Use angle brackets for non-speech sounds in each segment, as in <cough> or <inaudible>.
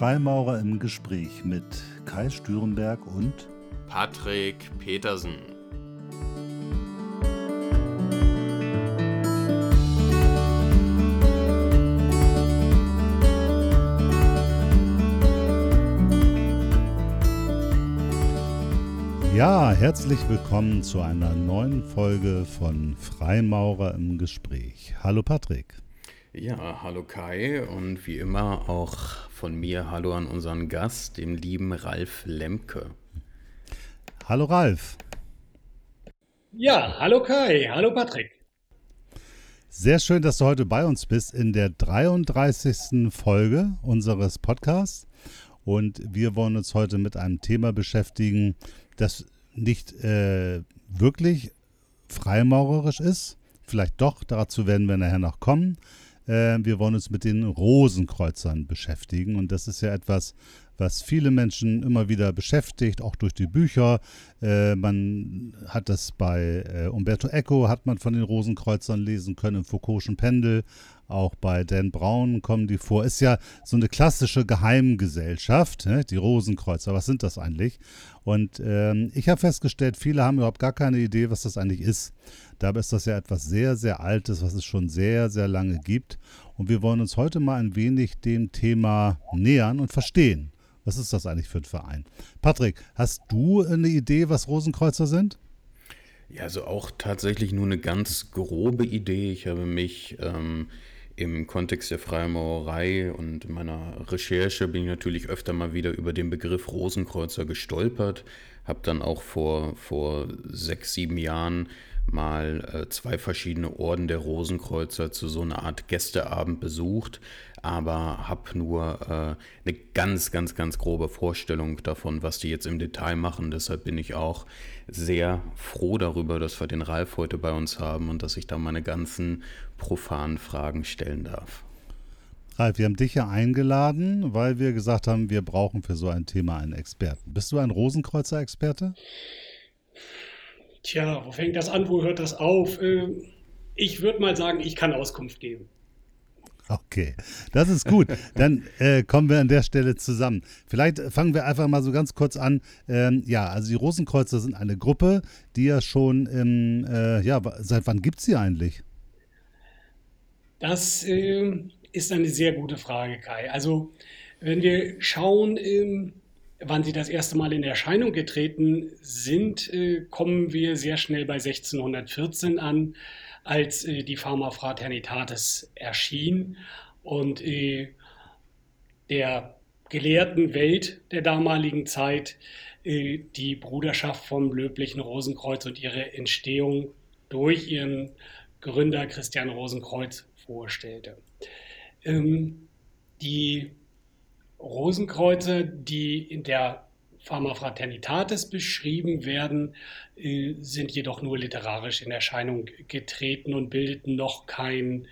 Freimaurer im Gespräch mit Kai Stürenberg und Patrick Petersen. Ja, herzlich willkommen zu einer neuen Folge von Freimaurer im Gespräch. Hallo Patrick. Ja, hallo Kai und wie immer auch von mir hallo an unseren Gast, den lieben Ralf Lemke. Hallo Ralf. Ja, hallo Kai, hallo Patrick. Sehr schön, dass du heute bei uns bist in der 33. Folge unseres Podcasts. Und wir wollen uns heute mit einem Thema beschäftigen, das nicht äh, wirklich freimaurerisch ist. Vielleicht doch, dazu werden wir nachher noch kommen. Äh, wir wollen uns mit den Rosenkreuzern beschäftigen. Und das ist ja etwas, was viele Menschen immer wieder beschäftigt, auch durch die Bücher. Äh, man hat das bei äh, Umberto Eco, hat man von den Rosenkreuzern lesen können, im Foucault'schen Pendel. Auch bei Dan Brown kommen die vor. Ist ja so eine klassische Geheimgesellschaft, ne? die Rosenkreuzer. Was sind das eigentlich? Und ähm, ich habe festgestellt, viele haben überhaupt gar keine Idee, was das eigentlich ist. Dabei ist das ja etwas sehr, sehr Altes, was es schon sehr, sehr lange gibt. Und wir wollen uns heute mal ein wenig dem Thema nähern und verstehen. Was ist das eigentlich für ein Verein? Patrick, hast du eine Idee, was Rosenkreuzer sind? Ja, also auch tatsächlich nur eine ganz grobe Idee. Ich habe mich ähm, im Kontext der Freimaurerei und meiner Recherche bin ich natürlich öfter mal wieder über den Begriff Rosenkreuzer gestolpert. Habe dann auch vor, vor sechs, sieben Jahren mal äh, zwei verschiedene Orden der Rosenkreuzer zu so einer Art Gästeabend besucht, aber habe nur äh, eine ganz, ganz, ganz grobe Vorstellung davon, was die jetzt im Detail machen. Deshalb bin ich auch sehr froh darüber, dass wir den Ralf heute bei uns haben und dass ich da meine ganzen profanen Fragen stellen darf. Ralf, wir haben dich ja eingeladen, weil wir gesagt haben, wir brauchen für so ein Thema einen Experten. Bist du ein Rosenkreuzer-Experte? Tja, wo fängt das an, wo hört das auf? Ähm, ich würde mal sagen, ich kann Auskunft geben. Okay, das ist gut. Dann äh, kommen wir an der Stelle zusammen. Vielleicht fangen wir einfach mal so ganz kurz an. Ähm, ja, also die Rosenkreuzer sind eine Gruppe, die ja schon, im, äh, ja, seit wann gibt es sie eigentlich? Das äh, ist eine sehr gute Frage, Kai. Also, wenn wir schauen, ähm, wann sie das erste Mal in Erscheinung getreten sind, äh, kommen wir sehr schnell bei 1614 an, als äh, die Pharma Fraternitatis erschien und äh, der gelehrten Welt der damaligen Zeit die Bruderschaft vom löblichen Rosenkreuz und ihre Entstehung durch ihren Gründer Christian Rosenkreuz vorstellte. Ähm, die Rosenkreuze, die in der Pharma Fraternitatis beschrieben werden, äh, sind jedoch nur literarisch in Erscheinung getreten und bildeten noch kein,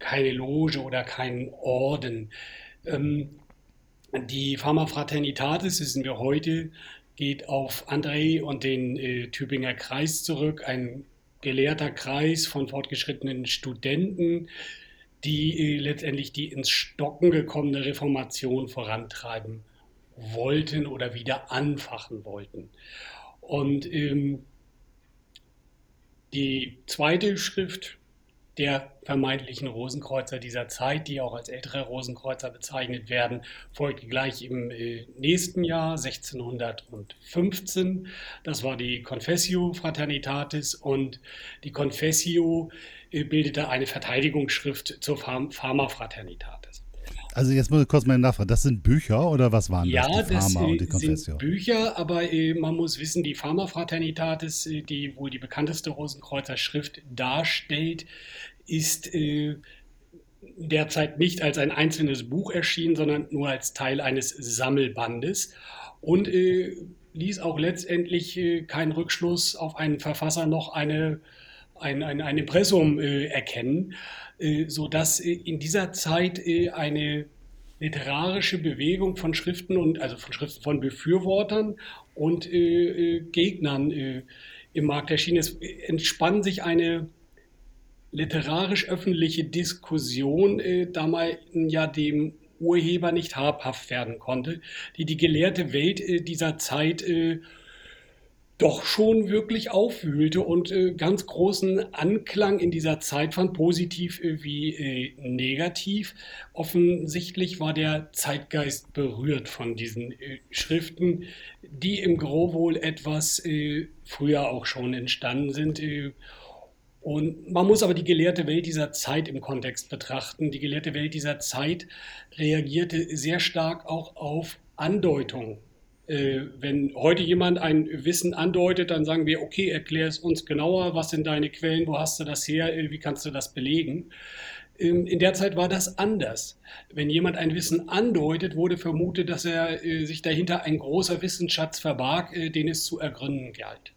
keine Loge oder keinen Orden. Ähm, die Pharma Fraternitatis, wissen wir heute, geht auf André und den äh, Tübinger Kreis zurück, ein gelehrter Kreis von fortgeschrittenen Studenten, die äh, letztendlich die ins Stocken gekommene Reformation vorantreiben wollten oder wieder anfachen wollten. Und ähm, die zweite Schrift der vermeintlichen Rosenkreuzer dieser Zeit, die auch als ältere Rosenkreuzer bezeichnet werden, folgte gleich im äh, nächsten Jahr 1615. Das war die Confessio Fraternitatis und die Confessio äh, bildete eine Verteidigungsschrift zur Pharma Fraternitatis. Also jetzt muss ich kurz mal nachfragen, das sind Bücher oder was waren ja, das? Die das Pharma und die Confessio? sind Bücher, aber äh, man muss wissen, die Pharma Fraternitatis, äh, die wohl die bekannteste Rosenkreuzer Schrift darstellt, ist äh, derzeit nicht als ein einzelnes Buch erschienen, sondern nur als Teil eines Sammelbandes und äh, ließ auch letztendlich äh, keinen Rückschluss auf einen Verfasser noch eine, ein, ein, ein Impressum äh, erkennen, äh, sodass äh, in dieser Zeit äh, eine literarische Bewegung von Schriften und also von Schriften von Befürwortern und Gegnern im Markt erschien. Es entspann sich eine literarisch-öffentliche Diskussion äh, damals ja dem Urheber nicht habhaft werden konnte, die die gelehrte Welt äh, dieser Zeit äh, doch schon wirklich aufwühlte und äh, ganz großen Anklang in dieser Zeit fand, positiv äh, wie äh, negativ. Offensichtlich war der Zeitgeist berührt von diesen äh, Schriften, die im Gro wohl etwas äh, früher auch schon entstanden sind. Äh, und man muss aber die gelehrte Welt dieser Zeit im Kontext betrachten. Die gelehrte Welt dieser Zeit reagierte sehr stark auch auf Andeutungen wenn heute jemand ein Wissen andeutet, dann sagen wir, okay, erklär es uns genauer, was sind deine Quellen, wo hast du das her, äh, wie kannst du das belegen? Ähm, in der Zeit war das anders. Wenn jemand ein Wissen andeutet, wurde vermutet, dass er äh, sich dahinter ein großer Wissensschatz verbarg, den es zu ergründen galt.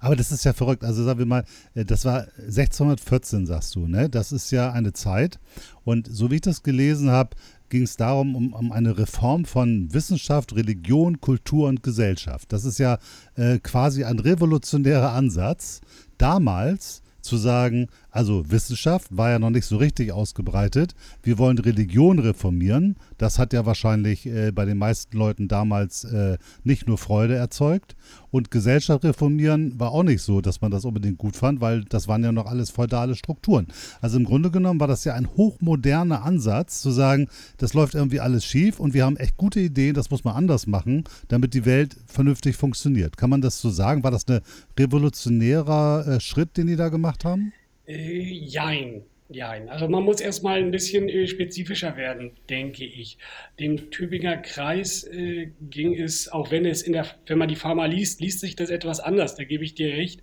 Aber das ist ja verrückt. Also sagen wir mal, das war 1614, sagst du, ne? Das ist ja eine Zeit. Und so wie ich das gelesen habe, ging es darum, um, um, eine Reform von Wissenschaft, Religion, Kultur und Gesellschaft. Das ist ja äh, quasi ein revolutionärer Ansatz. Damals zu sagen, also Wissenschaft war ja noch nicht so richtig ausgebreitet. Wir wollen Religion reformieren. Das hat ja wahrscheinlich äh, bei den meisten Leuten damals äh, nicht nur Freude erzeugt. Und Gesellschaft reformieren war auch nicht so, dass man das unbedingt gut fand, weil das waren ja noch alles feudale Strukturen. Also im Grunde genommen war das ja ein hochmoderner Ansatz, zu sagen, das läuft irgendwie alles schief und wir haben echt gute Ideen, das muss man anders machen, damit die Welt vernünftig funktioniert. Kann man das so sagen? War das ein revolutionärer äh, Schritt, den die da gemacht haben? Äh, jein. Jein. Also man muss erstmal ein bisschen äh, spezifischer werden, denke ich. Dem Tübinger Kreis äh, ging es, auch wenn es in der, wenn man die Pharma liest, liest sich das etwas anders, da gebe ich dir recht.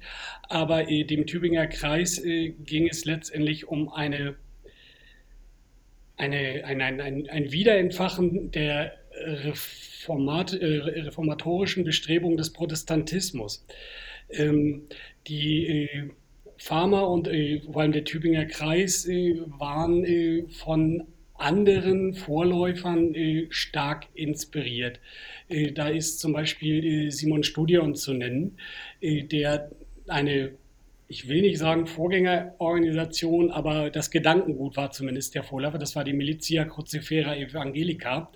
Aber äh, dem Tübinger Kreis äh, ging es letztendlich um eine, eine, ein, ein, ein, ein Wiederentfachen der Reformat, äh, reformatorischen Bestrebungen des Protestantismus. Ähm, die Pharma und äh, vor allem der Tübinger Kreis äh, waren äh, von anderen Vorläufern äh, stark inspiriert. Äh, da ist zum Beispiel äh, Simon Studion zu nennen, der eine, ich will nicht sagen Vorgängerorganisation, aber das Gedankengut war zumindest der Vorläufer. Das war die Militia Crucifera Evangelica.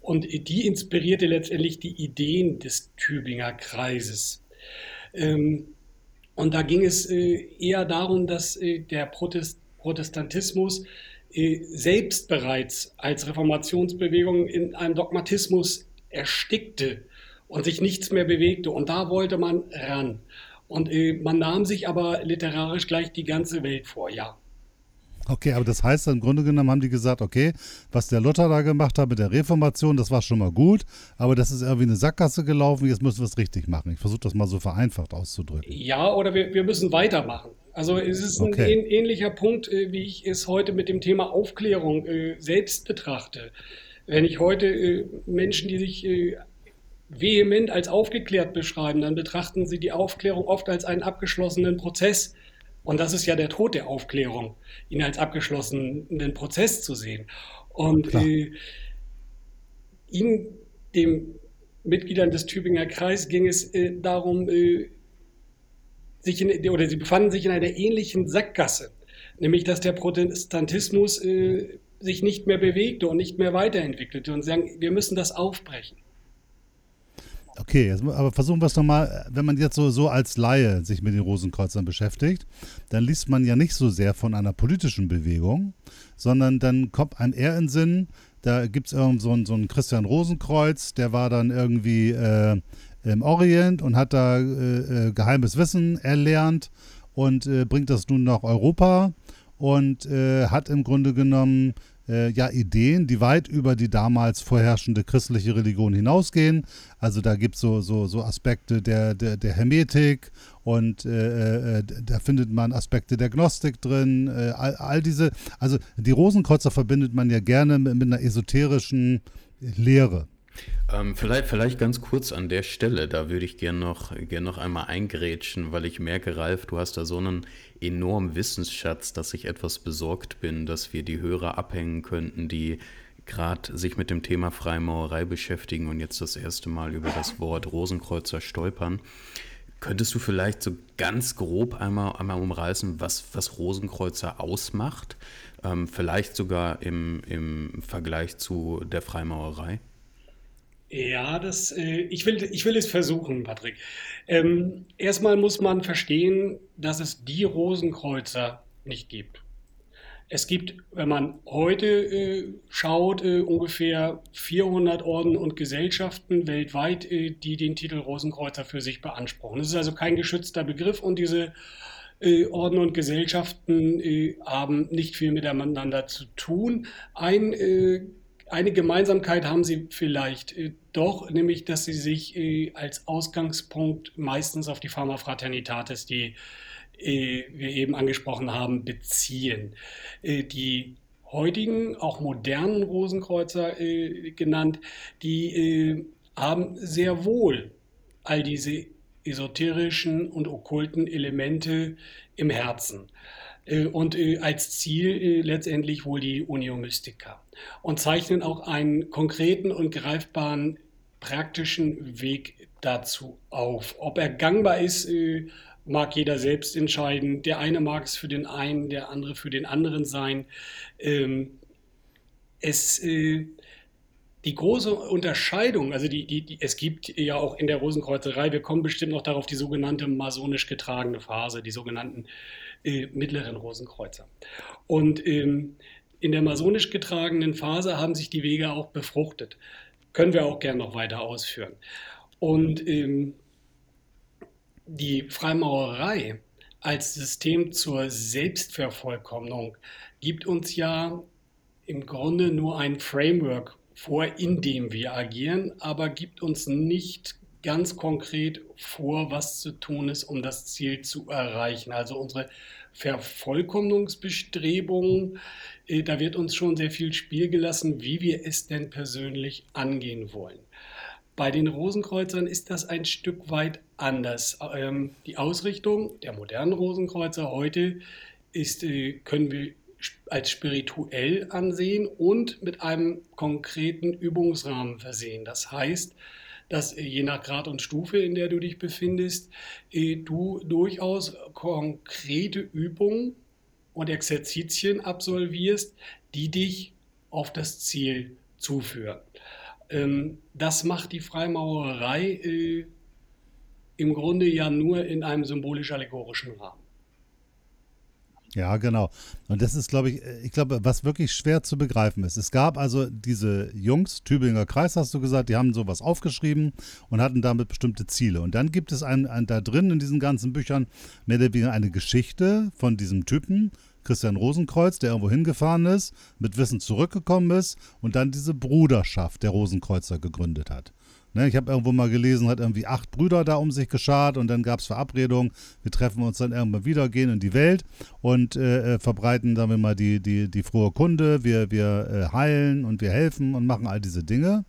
Und die inspirierte letztendlich die Ideen des Tübinger Kreises. Ähm, und da ging es äh, eher darum, dass äh, der Protest Protestantismus äh, selbst bereits als Reformationsbewegung in einem Dogmatismus erstickte und sich nichts mehr bewegte. Und da wollte man ran. Und man nahm sich aber literarisch gleich die ganze Welt vor, ja. Okay, aber das heißt, im Grunde genommen haben die gesagt, okay, was der Luther da gemacht hat mit der Reformation, das war schon mal gut, aber das ist irgendwie eine Sackgasse gelaufen, jetzt müssen wir es richtig machen. Ich versuche das mal so vereinfacht auszudrücken. Ja, oder wir, wir müssen weitermachen. Also es ist ein okay. ähnlicher Punkt, äh, wie ich es heute mit dem Thema Aufklärung äh, selbst betrachte. Wenn ich heute äh, Menschen, die sich vehement als aufgeklärt beschreiben, dann betrachten sie die Aufklärung oft als einen abgeschlossenen Prozess und das ist ja der Tod der Aufklärung, ihn als abgeschlossenen Prozess zu sehen. Und äh, ihnen, dem Mitgliedern des Tübinger Kreis, ging es äh, darum, äh, sich in, oder sie befanden sich in einer ähnlichen Sackgasse, nämlich dass der Protestantismus äh, sich nicht mehr bewegte und nicht mehr weiterentwickelte und sagen, wir müssen das aufbrechen. Okay, aber versuchen wir es nochmal, wenn man jetzt so, so als Laie sich mit den Rosenkreuzern beschäftigt, dann liest man ja nicht so sehr von einer politischen Bewegung, sondern dann kommt einem eher in Sinn, da gibt es irgend so einen, so einen Christian Rosenkreuz, der war dann irgendwie äh, im Orient und hat da äh, äh, geheimes Wissen erlernt und äh, bringt das nun nach Europa und äh, hat im Grunde genommen äh, ja Ideen, die weit über die damals vorherrschende christliche Religion hinausgehen. Also da gibt es so, so, so Aspekte der, der, der Hermetik und äh, äh, da findet man Aspekte der Gnostik drin. Äh, all, all, diese, also die Rosenkreuzer verbindet man ja gerne mit, mit einer esoterischen Lehre. Ähm, vielleicht, vielleicht ganz kurz an der Stelle, da würde ich gerne noch, gern noch einmal eingrätschen, weil ich merke, Ralf, du hast da so einen enormen Wissensschatz, dass ich etwas besorgt bin, dass wir die Hörer abhängen könnten, die gerade sich mit dem Thema Freimaurerei beschäftigen und jetzt das erste Mal über das Wort Rosenkreuzer stolpern. Könntest du vielleicht so ganz grob einmal, einmal umreißen, was, was Rosenkreuzer ausmacht? Ähm, vielleicht sogar im, im Vergleich zu der Freimaurerei? Ja, das, äh, ich will, ich will es versuchen, Patrick. Ähm, erstmal muss man verstehen, dass es die Rosenkreuzer nicht gibt. Es gibt, wenn man heute äh, schaut, äh, ungefähr 400 Orden und Gesellschaften weltweit, äh, die den Titel Rosenkreuzer für sich beanspruchen. Das ist also kein geschützter Begriff und diese äh, Orden und Gesellschaften äh, haben nicht viel miteinander zu tun. Ein, eine Gemeinsamkeit haben sie vielleicht doch, nämlich dass sie sich als Ausgangspunkt meistens auf die Pharma Fraternitatis, die äh, wir eben angesprochen haben, beziehen. Äh, die heutigen, auch modernen Rosenkreuzer äh, genannt, die haben sehr wohl all diese esoterischen und okkulten Elemente im Herzen. Und als Ziel letztendlich wohl die Unio Mystica. Und zeichnen auch einen konkreten und greifbaren praktischen Weg dazu auf. Ob er gangbar ist, mag jeder selbst entscheiden. Der eine mag es für den einen, der andere für den anderen sein. Ähm, es, äh, die große Unterscheidung, also die, die, die, es gibt ja auch in der Rosenkreuzerei, wir kommen bestimmt noch darauf, die sogenannte masonisch getragene Phase, die sogenannten äh, mittleren Rosenkreuzer. Und ähm, in der masonisch getragenen Phase haben sich die Wege auch befruchtet. Können wir auch gern noch weiter ausführen. Und ähm, die Freimaurerei als System zur Selbstvervollkommnung gibt uns ja im Grunde nur ein Framework vor, in dem wir agieren, aber gibt uns nicht ganz konkret vor, was zu tun ist, um das Ziel zu erreichen. Also unsere Vervollkommnungsbestrebungen, äh, da wird uns schon sehr viel Spiel gelassen, wie wir es denn persönlich angehen wollen. Bei den Rosenkreuzern ist das ein Stück weit anders. Ähm, die Ausrichtung der modernen Rosenkreuzer heute ist, äh, können wir als spirituell ansehen und mit einem konkreten Übungsrahmen versehen. Das heißt, dass äh, je nach Grad und Stufe, in der du dich befindest, äh, du durchaus konkrete Übungen und Exerzitien absolvierst, die dich auf das Ziel zuführen. Ähm, das macht die Freimaurerei äh, im Grunde ja nur in einem symbolisch-allegorischen Rahmen. Ja, genau. Und das ist, glaube ich, ich glaube, was wirklich schwer zu begreifen ist. Es gab also diese Jungs, Tübinger Kreis hast du gesagt, die haben sowas aufgeschrieben und hatten damit bestimmte Ziele. Und dann gibt es ein, ein da drin in diesen ganzen Büchern mehr oder weniger eine Geschichte von diesem Typen, Christian Rosenkreuz, der irgendwo hingefahren ist, mit Wissen zurückgekommen ist und dann diese Bruderschaft der Rosenkreuzer gegründet hat. Ne, ich habe irgendwo mal gelesen, hat irgendwie acht Brüder da um sich geschart und dann gab es Verabredungen, wir treffen uns dann irgendwann wieder, gehen in die Welt und äh, äh, verbreiten, sagen wir mal, die, die, die frohe Kunde, wir, wir äh, heilen und wir helfen und machen all diese Dinge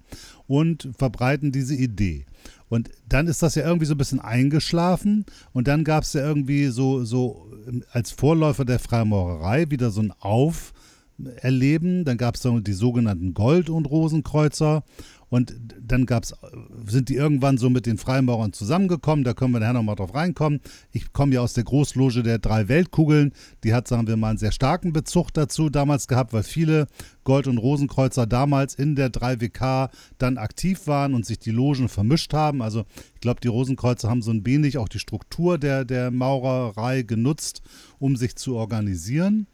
und verbreiten diese Idee. Und dann ist das ja irgendwie so ein bisschen eingeschlafen und dann gab es ja irgendwie so, so ähm, als Vorläufer der Freimaurerei wieder so ein Auferleben. Dann gab es die sogenannten Gold- und Rosenkreuzer und dann gab's, sind die irgendwann so mit den Freimaurern zusammengekommen. Da können wir nachher nochmal drauf reinkommen. Ich komme ja aus der Großloge der drei Weltkugeln. Die hat, sagen wir mal, einen sehr starken Bezug dazu damals gehabt, weil viele Gold- und Rosenkreuzer damals in der 3WK dann aktiv waren und sich die Logen vermischt haben. Also ich glaube, die Rosenkreuzer haben so ein wenig auch die Struktur der, der Maurerei genutzt, um sich zu organisieren.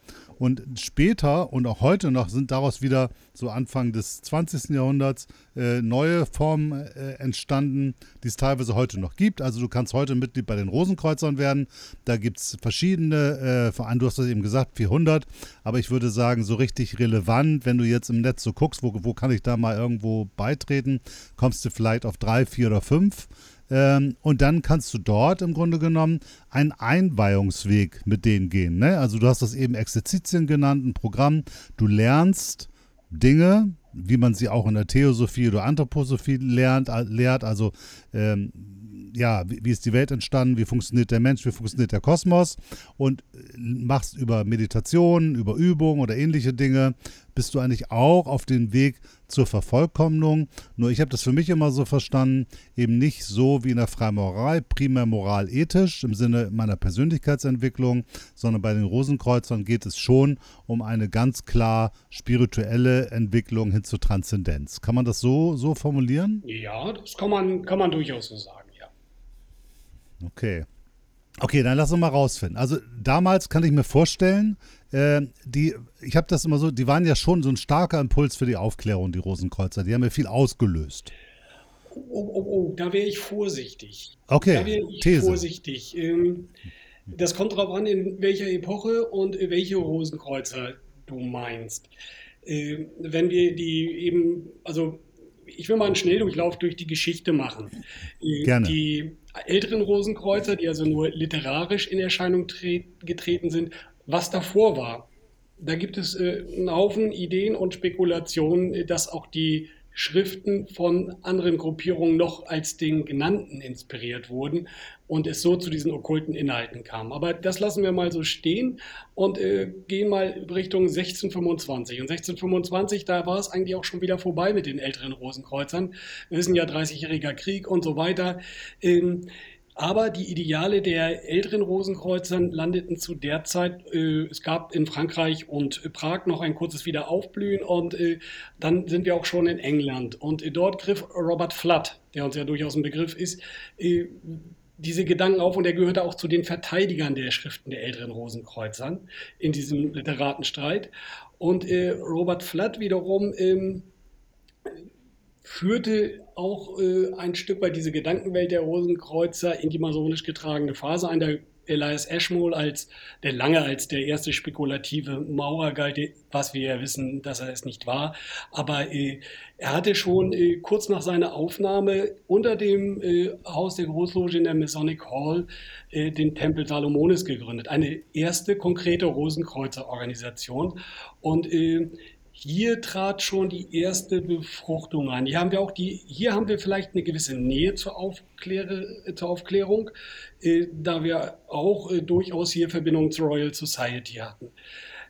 Und später und auch heute noch sind daraus wieder so Anfang des 20. Jahrhunderts äh, neue Formen äh, entstanden, die es teilweise heute noch gibt. Also du kannst heute Mitglied bei den Rosenkreuzern werden. Da gibt es verschiedene, äh, du hast das eben gesagt, 400. Aber ich würde sagen, so richtig relevant, wenn du jetzt im Netz so guckst, wo, wo kann ich da mal irgendwo beitreten, kommst du vielleicht auf drei, vier oder fünf. Ähm, und dann kannst du dort im Grunde genommen einen Einweihungsweg mit denen gehen. Ne? Also du hast das eben Exerzitien genannt, ein Programm. Du lernst Dinge, wie man sie auch in der Theosophie oder Anthroposophie lernt, lehrt, also ähm, ja, wie, wie, ist die Welt entstanden, wie funktioniert der Mensch, wie funktioniert der Kosmos und äh, machst über Meditation, über Übung oder ähnliche Dinge, bist du eigentlich auch auf dem Weg zur Vervollkommnung. Nur ich habe das für mich immer so verstanden, eben nicht so wie in der Freimoralei, primär moral-ethisch im Sinne meiner Persönlichkeitsentwicklung, sondern bei den Rosenkreuzern geht es schon um eine ganz klar spirituelle Entwicklung hin zur Transzendenz. Kann man das so, so formulieren? Ja, das kann man, kann man durchaus so sagen, ja. Okay. Okay, dann lass uns mal rausfinden. Also damals kann ich mir vorstellen, äh, die, ich habe das immer so, die waren ja schon so ein starker Impuls für die Aufklärung, die Rosenkreuzer. Die haben ja viel ausgelöst. Oh, oh, oh, da wäre ich vorsichtig. Okay, da wäre ich These. vorsichtig. Ähm, das kommt darauf an, in welcher Epoche und welche Rosenkreuzer du meinst. Ähm, wenn wir die eben, also ich will mal einen Schnelldurchlauf durch die Geschichte machen. Äh, Gerne. Die älteren Rosenkreuzer, die also nur literarisch in Erscheinung getreten sind, was davor war. Da gibt es äh, einen Haufen Ideen und Spekulationen, äh, dass auch die Schriften von anderen Gruppierungen noch als den genannten inspiriert wurden und es so zu diesen okkulten Inhalten kam. Aber das lassen wir mal so stehen und äh, gehen mal Richtung 1625. Und 1625, da war es eigentlich auch schon wieder vorbei mit den älteren Rosenkreuzern. Wir wissen ja, 30-jähriger Krieg und so weiter. Ähm, aber die Ideale der älteren Rosenkreuzern landeten zu der Zeit, äh, es gab in Frankreich und Prag noch ein kurzes Wiederaufblühen und äh, dann sind wir auch schon in England. Und äh, dort griff Robert Flood, der uns ja durchaus ein Begriff ist, äh, diese Gedanken auf und er gehörte auch zu den Verteidigern der Schriften der älteren Rosenkreuzern in diesem Literatenstreit. Und äh, Robert Flood wiederum ähm, führte auch äh, ein Stück weit diese Gedankenwelt der Rosenkreuzer in die masonisch getragene Phase ein. Der Elias Ashmole als der lange als der erste spekulative Maurer galt, was wir ja wissen, dass er es nicht war. Aber äh, er hatte schon äh, kurz nach seiner Aufnahme unter dem äh, Haus der Großloge in der Masonic Hall äh, den Tempel Salomones gegründet. Eine erste konkrete Rosenkreuzer-Organisation. Und äh, hier trat schon die erste Befruchtung an. Hier haben wir auch die, hier haben wir vielleicht eine gewisse Nähe zur, Aufkläre, zur Aufklärung, äh, da wir auch äh, durchaus hier Verbindungen zur Royal Society hatten.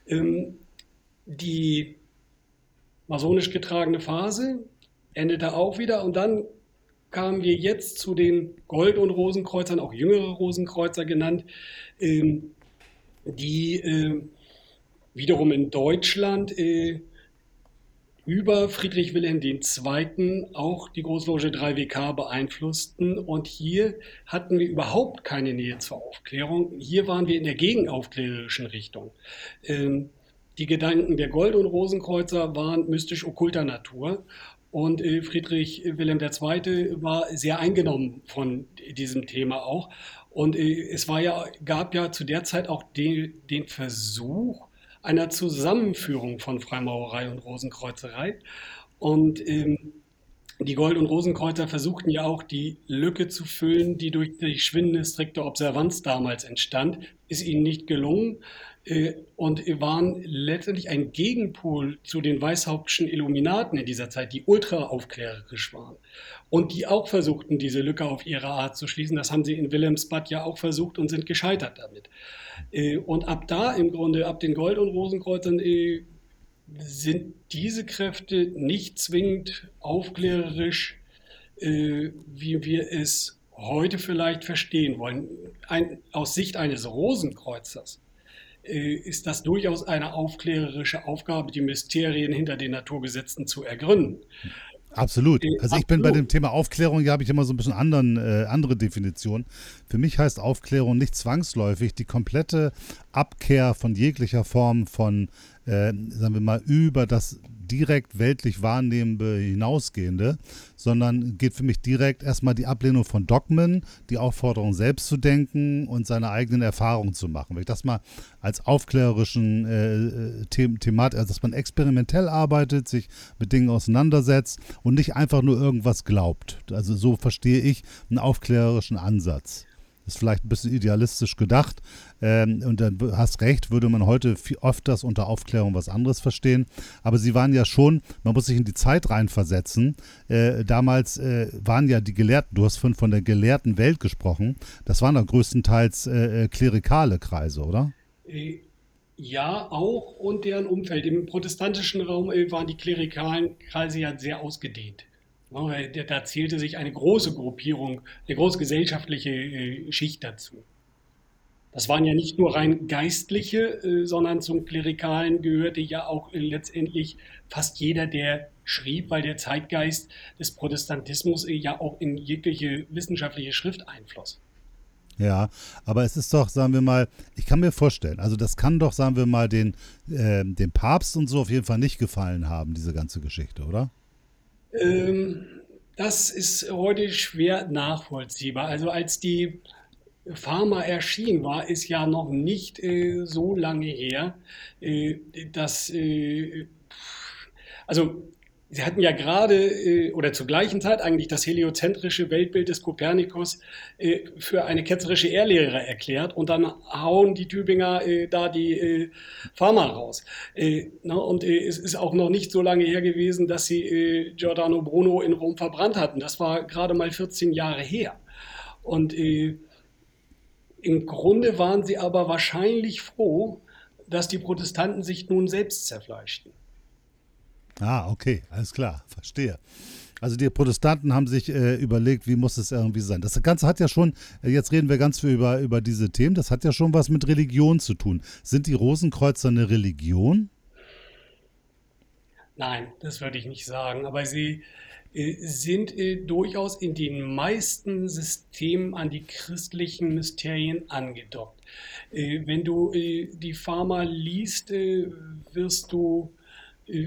Ähm, die masonisch getragene Phase endete auch wieder und dann kamen wir jetzt zu den Gold- und Rosenkreuzern, auch jüngere Rosenkreuzer genannt, ähm, die äh, wiederum in Deutschland äh, über Friedrich Wilhelm II. auch die Großloge 3WK beeinflussten. Und hier hatten wir überhaupt keine Nähe zur Aufklärung. Hier waren wir in der gegenaufklärerischen Richtung. Ähm, die Gedanken der Gold- und Rosenkreuzer waren mystisch-okkulter Natur. Und äh, Friedrich Wilhelm II. war sehr eingenommen von diesem Thema auch. Und äh, es war ja, gab ja zu der Zeit auch den, den Versuch, einer Zusammenführung von Freimaurerei und Rosenkreuzerei. Und ähm, die Gold- und Rosenkreuzer versuchten ja auch die Lücke zu füllen, die durch die schwindende strikte Observanz damals entstand. Ist ihnen nicht gelungen äh, und waren letztendlich ein Gegenpol zu den weißhauptschen Illuminaten in dieser Zeit, die ultra aufklärerisch waren und die auch versuchten, diese Lücke auf ihre Art zu schließen. Das haben sie in Wilhelmsbad ja auch versucht und sind gescheitert damit. Äh, und ab da im Grunde, ab den Gold- und Rosenkreuzern, äh, sind diese Kräfte nicht zwingend aufklärerisch, äh, wie wir es heute vielleicht verstehen wollen. Ein, aus Sicht eines Rosenkreuzers ist das durchaus eine aufklärerische Aufgabe, die Mysterien hinter den Naturgesetzen zu ergründen. Absolut. Also ich bin bei dem Thema Aufklärung, hier habe ich immer so ein bisschen anderen, äh, andere Definition. Für mich heißt Aufklärung nicht zwangsläufig die komplette Abkehr von jeglicher Form von, äh, sagen wir mal, über das direkt weltlich Wahrnehmende hinausgehende, sondern geht für mich direkt erstmal die Ablehnung von Dogmen, die Aufforderung selbst zu denken und seine eigenen Erfahrungen zu machen. Wenn ich das mal als aufklärerischen äh, The Themat, also dass man experimentell arbeitet, sich mit Dingen auseinandersetzt und nicht einfach nur irgendwas glaubt. Also so verstehe ich einen aufklärerischen Ansatz. Das ist vielleicht ein bisschen idealistisch gedacht. Ähm, und dann hast recht, würde man heute viel, öfters unter Aufklärung was anderes verstehen. Aber sie waren ja schon, man muss sich in die Zeit reinversetzen. Äh, damals äh, waren ja die Gelehrten, du hast von, von der gelehrten Welt gesprochen, das waren doch größtenteils äh, äh klerikale Kreise, oder? Äh, ja, auch und deren Umfeld. Im protestantischen Raum äh, waren die klerikalen Kreise ja sehr ausgedehnt. Da zählte sich eine große Gruppierung, eine große gesellschaftliche äh, Schicht dazu. Das waren ja nicht nur rein geistliche, äh, sondern zum Klerikalen gehörte ja auch letztendlich fast jeder, der schrieb, weil der Zeitgeist des Protestantismus ja auch in jegliche wissenschaftliche Schrift einfloss. Ja, aber es ist doch, sagen wir mal, ich kann mir vorstellen, also das kann doch, sagen wir mal, den, äh, dem Papst und so auf jeden Fall nicht gefallen haben, diese ganze Geschichte, oder? Ähm, das ist heute schwer nachvollziehbar. Also als die Pharma erschien, war es ja noch nicht äh, so lange her, äh, dass, äh, also Sie hatten ja gerade äh, oder zur gleichen Zeit eigentlich das heliozentrische Weltbild des Kopernikus äh, für eine ketzerische Ehrlehre erklärt und dann hauen die Tübinger äh, da die Pharma raus. Na, und es ist auch noch nicht so lange her gewesen, dass sie Giordano Bruno in Rom verbrannt hatten. Das war gerade mal 14 Jahre her. Und im Grunde waren sie aber wahrscheinlich froh, dass die Protestanten sich nun selbst zerfleischten. Ah, okay, alles klar, verstehe. Also die Protestanten haben sich äh, überlegt, wie muss es irgendwie sein. Das Ganze hat ja schon, äh, jetzt reden wir ganz viel über, über diese Themen, das hat ja schon was mit Religion zu tun. Sind die Rosenkreuzer eine Religion? Nein, das würde ich nicht sagen. Aber sie äh, sind äh, durchaus in den meisten Systemen an die christlichen Mysterien angedockt. Äh, wenn du die Pharma liest, wirst du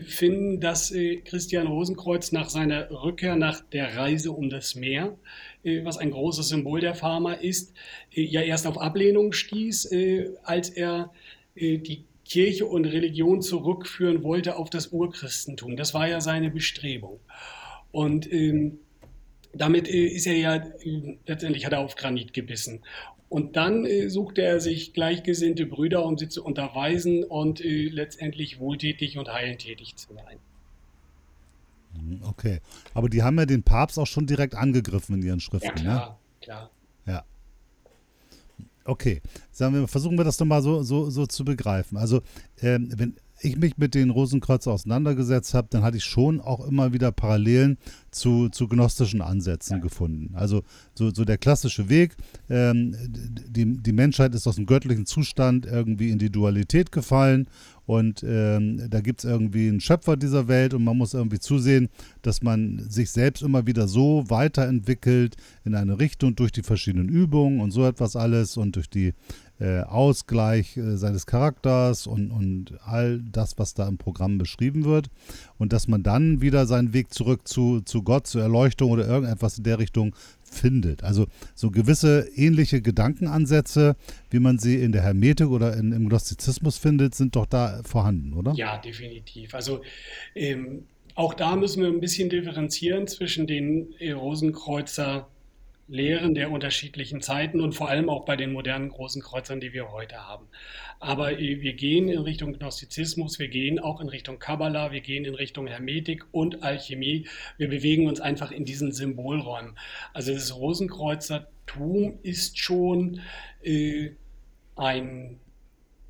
finden, dass äh, Christian Rosenkreuz nach seiner Rückkehr nach der Reise um das Meer, äh, was ein großes Symbol der Pharma ist, äh, ja erst auf Ablehnung stieß, als er die Kirche und Religion zurückführen wollte auf das Urchristentum. Das war ja seine Bestrebung. Und ähm, damit ist er ja, letztendlich hat er auf Granit gebissen. Und dann äh, suchte er sich gleichgesinnte Brüder, um sie zu unterweisen und äh, letztendlich wohltätig und heiltätig zu sein. Mhm, okay, aber die haben ja den Papst auch schon direkt angegriffen in ihren Schriften, ja, ne? klar, ne? klar. Ja. Okay, sagen wir, versuchen wir das doch mal so, so, so zu begreifen. Also, ähm, wenn ich mich mit den Rosenkreuzen auseinandergesetzt habe, dann hatte ich schon auch immer wieder Parallelen zu, zu gnostischen Ansätzen ja. gefunden. Also so, so der klassische Weg, ähm, die, die Menschheit ist aus dem göttlichen Zustand irgendwie in die Dualität gefallen und ähm, da gibt es irgendwie einen Schöpfer dieser Welt und man muss irgendwie zusehen, dass man sich selbst immer wieder so weiterentwickelt in eine Richtung durch die verschiedenen Übungen und so etwas alles und durch die äh, Ausgleich äh, seines Charakters und, und all das, was da im Programm beschrieben wird. Und dass man dann wieder seinen Weg zurück zu, zu Gott, zur Erleuchtung oder irgendetwas in der Richtung findet. Also so gewisse ähnliche Gedankenansätze, wie man sie in der Hermetik oder in, im Gnostizismus findet, sind doch da vorhanden, oder? Ja, definitiv. Also ähm, auch da müssen wir ein bisschen differenzieren zwischen den Rosenkreuzer Lehren der unterschiedlichen Zeiten und vor allem auch bei den modernen großen Kreuzern, die wir heute haben. Aber wir gehen in Richtung Gnostizismus, wir gehen auch in Richtung Kabbalah, wir gehen in Richtung Hermetik und Alchemie. Wir bewegen uns einfach in diesen Symbolräumen. Also das Rosenkreuzertum ist schon äh, ein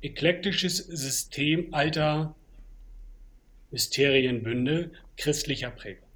eklektisches System alter Mysterienbünde christlicher Prägung.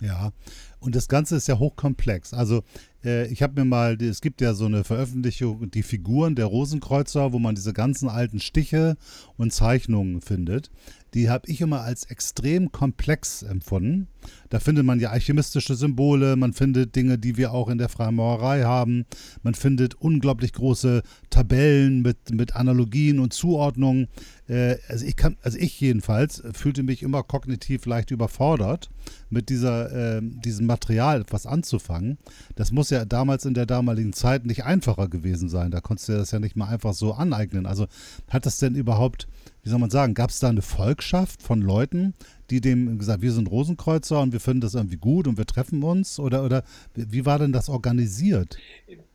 Ja, und das Ganze ist ja hochkomplex. Also äh, ich habe mir mal, es gibt ja so eine Veröffentlichung, die Figuren der Rosenkreuzer, wo man diese ganzen alten Stiche und Zeichnungen findet. Die habe ich immer als extrem komplex empfunden. Da findet man ja alchemistische Symbole, man findet Dinge, die wir auch in der Freimaurerei haben. Man findet unglaublich große Tabellen mit, mit Analogien und Zuordnungen. Äh, also, ich kann, also ich jedenfalls fühlte mich immer kognitiv leicht überfordert, mit dieser, äh, diesem Material etwas anzufangen. Das muss ja damals in der damaligen Zeit nicht einfacher gewesen sein. Da konntest du das ja nicht mal einfach so aneignen. Also hat das denn überhaupt wie soll man sagen, gab es da eine Volkschaft von Leuten, die dem gesagt, wir sind Rosenkreuzer und wir finden das irgendwie gut und wir treffen uns? Oder, oder wie war denn das organisiert?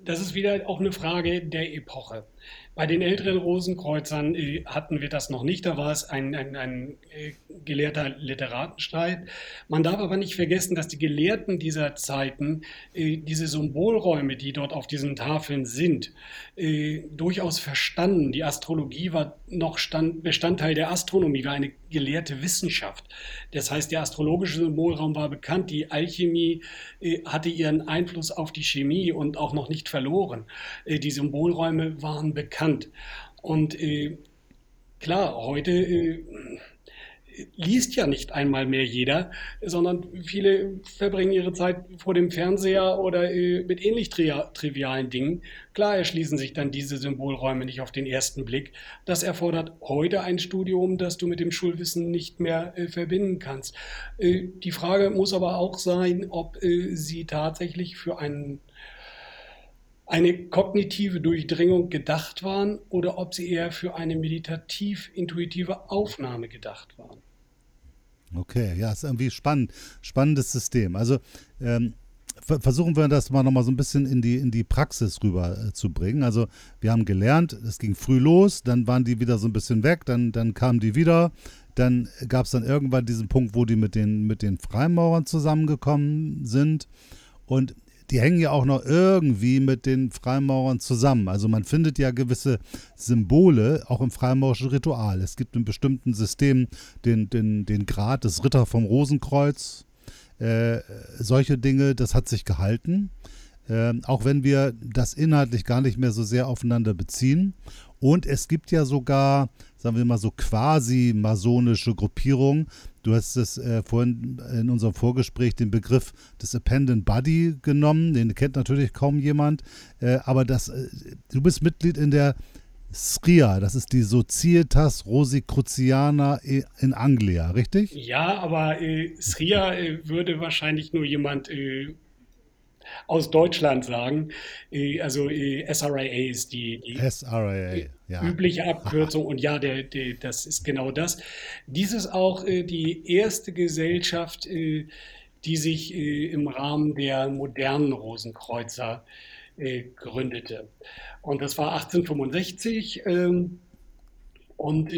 das ist wieder auch eine Frage der Epoche. Bei den älteren Rosenkreuzern äh, hatten wir das noch nicht. Da war es ein, ein, ein äh, gelehrter Literatenstreit. Man darf aber nicht vergessen, dass die Gelehrten dieser Zeiten äh, diese Symbolräume, die dort auf diesen Tafeln sind, durchaus verstanden. Die Astrologie war noch Stand, Bestandteil der Astronomie, war eine gelehrte Wissenschaft. Das heißt, der astrologische Symbolraum war bekannt. Die Alchemie hatte ihren Einfluss auf die Chemie und auch noch nicht verloren. Die Symbolräume waren bekannt. Und äh, klar, heute äh, liest ja nicht einmal mehr jeder, sondern viele verbringen ihre Zeit vor dem Fernseher oder äh, mit ähnlich tri trivialen Dingen. Klar erschließen sich dann diese Symbolräume nicht auf den ersten Blick. Das erfordert heute ein Studium, das du mit dem Schulwissen nicht mehr äh, verbinden kannst. Äh, die Frage muss aber auch sein, ob äh, sie tatsächlich für einen eine kognitive Durchdringung gedacht waren oder ob sie eher für eine meditativ-intuitive Aufnahme gedacht waren. Okay, ja, ist irgendwie spannend, spannendes System. Also ähm, versuchen wir das mal nochmal so ein bisschen in die, in die Praxis rüber äh, zu bringen. Also wir haben gelernt, es ging früh los, dann waren die wieder so ein bisschen weg, dann, dann kamen die wieder, dann gab es dann irgendwann diesen Punkt, wo die mit den, mit den Freimaurern zusammengekommen sind. Und die hängen ja auch noch irgendwie mit den Freimaurern zusammen. Also man findet ja gewisse Symbole auch im freimaurischen Ritual. Es gibt in bestimmten Systemen den, den, den Grad des Ritter vom Rosenkreuz. Äh, solche Dinge, das hat sich gehalten. Äh, auch wenn wir das inhaltlich gar nicht mehr so sehr aufeinander beziehen. Und es gibt ja sogar, sagen wir mal so quasi masonische Gruppierungen, Du hast es äh, vorhin in unserem Vorgespräch den Begriff des Appendant Body genommen. Den kennt natürlich kaum jemand. Äh, aber das, äh, du bist Mitglied in der SRIA, das ist die Societas Rosicruciana in Anglia, richtig? Ja, aber äh, SRIA äh, würde wahrscheinlich nur jemand äh, aus Deutschland sagen. Also SRIA ist die, die SRIA, ja. übliche Abkürzung. Und ja, der, der, das ist genau das. Dies ist auch äh, die erste Gesellschaft, die sich im Rahmen der modernen Rosenkreuzer gründete. Und das war 1865 ähm, und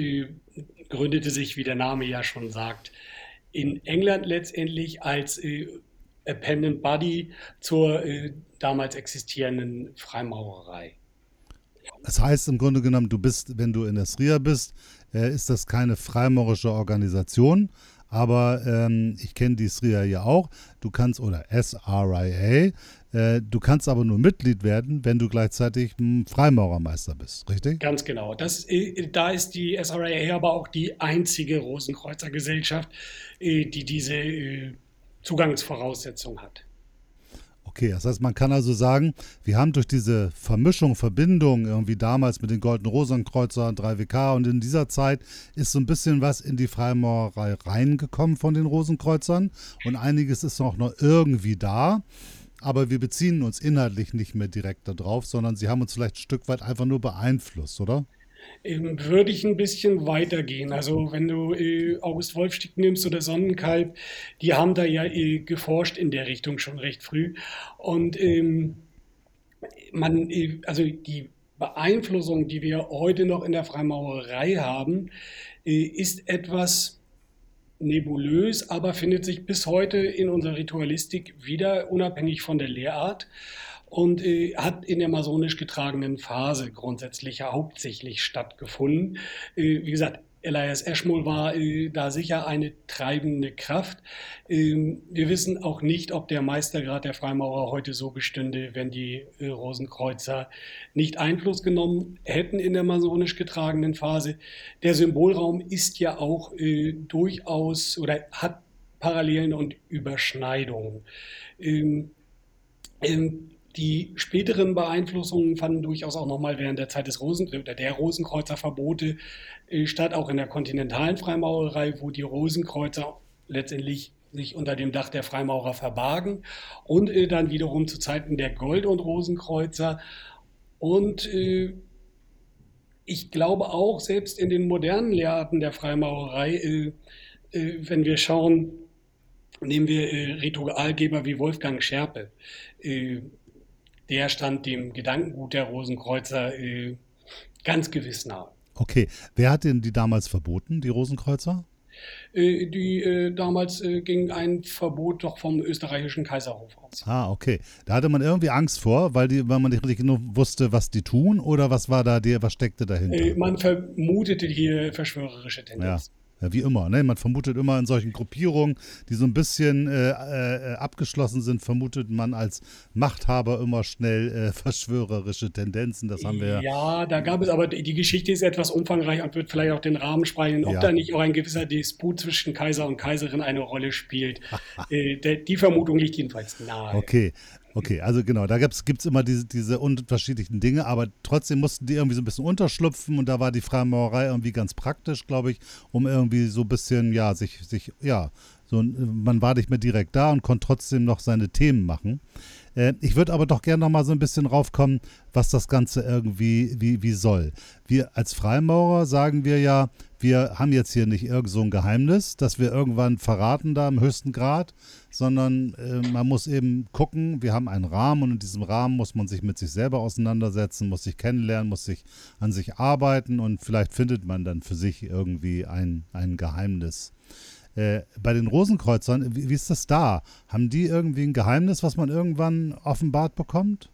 gründete sich, wie der Name ja schon sagt, in England letztendlich als Appendant Body zur äh, damals existierenden Freimaurerei. Das heißt im Grunde genommen, du bist, wenn du in der SRIA bist, äh, ist das keine freimaurerische Organisation, aber ähm, ich kenne die SRIA ja auch. Du kannst, oder SRIA, äh, du kannst aber nur Mitglied werden, wenn du gleichzeitig ein Freimaurermeister bist, richtig? Ganz genau. Das, äh, da ist die SRIA aber auch die einzige Rosenkreuzergesellschaft, äh, die diese äh, Zugangsvoraussetzung hat. Okay, das heißt, man kann also sagen, wir haben durch diese Vermischung, Verbindung irgendwie damals mit den Goldenen Rosenkreuzern, 3WK und in dieser Zeit ist so ein bisschen was in die Freimaurerei reingekommen von den Rosenkreuzern und einiges ist auch noch irgendwie da. Aber wir beziehen uns inhaltlich nicht mehr direkt darauf, sondern sie haben uns vielleicht ein Stück weit einfach nur beeinflusst, oder? Ähm, würde ich ein bisschen weitergehen. Also wenn du äh, August Wolfstieg nimmst oder Sonnenkalb, die haben da ja äh, geforscht in der Richtung schon recht früh. Und ähm, man, äh, also die Beeinflussung, die wir heute noch in der Freimaurerei haben, äh, ist etwas nebulös, aber findet sich bis heute in unserer Ritualistik wieder, unabhängig von der Lehrart und äh, hat in der masonisch getragenen Phase grundsätzlich ja hauptsächlich stattgefunden. Äh, wie gesagt, Elias Eschmol war äh, da sicher eine treibende Kraft. Ähm, wir wissen auch nicht, ob der Meistergrad der Freimaurer heute so bestünde, wenn die äh, Rosenkreuzer nicht Einfluss genommen hätten in der masonisch getragenen Phase. Der Symbolraum ist ja auch äh, durchaus oder hat Parallelen und Überschneidungen. Ähm, ähm, die späteren Beeinflussungen fanden durchaus auch nochmal während der Zeit des Rosen oder der Rosenkreuzerverbote äh, statt, auch in der kontinentalen Freimaurerei, wo die Rosenkreuzer letztendlich sich unter dem Dach der Freimaurer verbargen und äh, dann wiederum zu Zeiten der Gold- und Rosenkreuzer. Und äh, ich glaube auch, selbst in den modernen Lehrarten der Freimaurerei, äh, äh, wenn wir schauen, nehmen wir äh, Ritualgeber wie Wolfgang Scherpe der stand dem Gedankengut der Rosenkreuzer äh, ganz gewiss nahe. Okay, wer hat denn die damals verboten, die Rosenkreuzer? Äh, die äh, damals äh, ging ein Verbot doch vom österreichischen Kaiserhof aus. Ah, okay. Da hatte man irgendwie Angst vor, weil, die, weil man nicht richtig genug wusste, was die tun oder was war da, die, was steckte dahinter? Äh, man vermutete hier verschwörerische Tendenzen. Ja. Ja, wie immer. Ne? Man vermutet immer in solchen Gruppierungen, die so ein bisschen äh, äh, abgeschlossen sind, vermutet man als Machthaber immer schnell äh, <laughs> verschwörerische Tendenzen. Das haben wir ja. da gab es aber die Geschichte ist etwas umfangreich und wird vielleicht auch den Rahmen sprengen, ob ja. da nicht auch ein gewisser Disput zwischen Kaiser und Kaiserin eine Rolle spielt. <laughs> Äh, die Vermutung liegt jedenfalls nahe. Okay. Okay, also genau, da gibt es immer diese, diese unterschiedlichen Dinge, aber trotzdem mussten die irgendwie so ein bisschen unterschlupfen und da war die Freimaurerei irgendwie ganz praktisch, glaube ich, um irgendwie so ein bisschen, ja, sich, sich, ja, so, man war nicht mehr direkt da und konnte trotzdem noch seine Themen machen. Äh, ich würde aber doch gerne noch mal so ein bisschen raufkommen, was das Ganze irgendwie wie, wie soll. Wir als Freimaurer sagen wir ja, wir haben jetzt hier nicht irgend so ein Geheimnis, das wir irgendwann verraten da im höchsten Grad, sondern äh, man muss eben gucken, wir haben einen Rahmen und in diesem Rahmen muss man sich mit sich selber auseinandersetzen, muss sich kennenlernen, muss sich an sich arbeiten und vielleicht findet man dann für sich irgendwie ein, ein Geheimnis. Äh, bei den Rosenkreuzern, wie, wie, ist das da? Haben die irgendwie ein Geheimnis, was man irgendwann offenbart bekommt?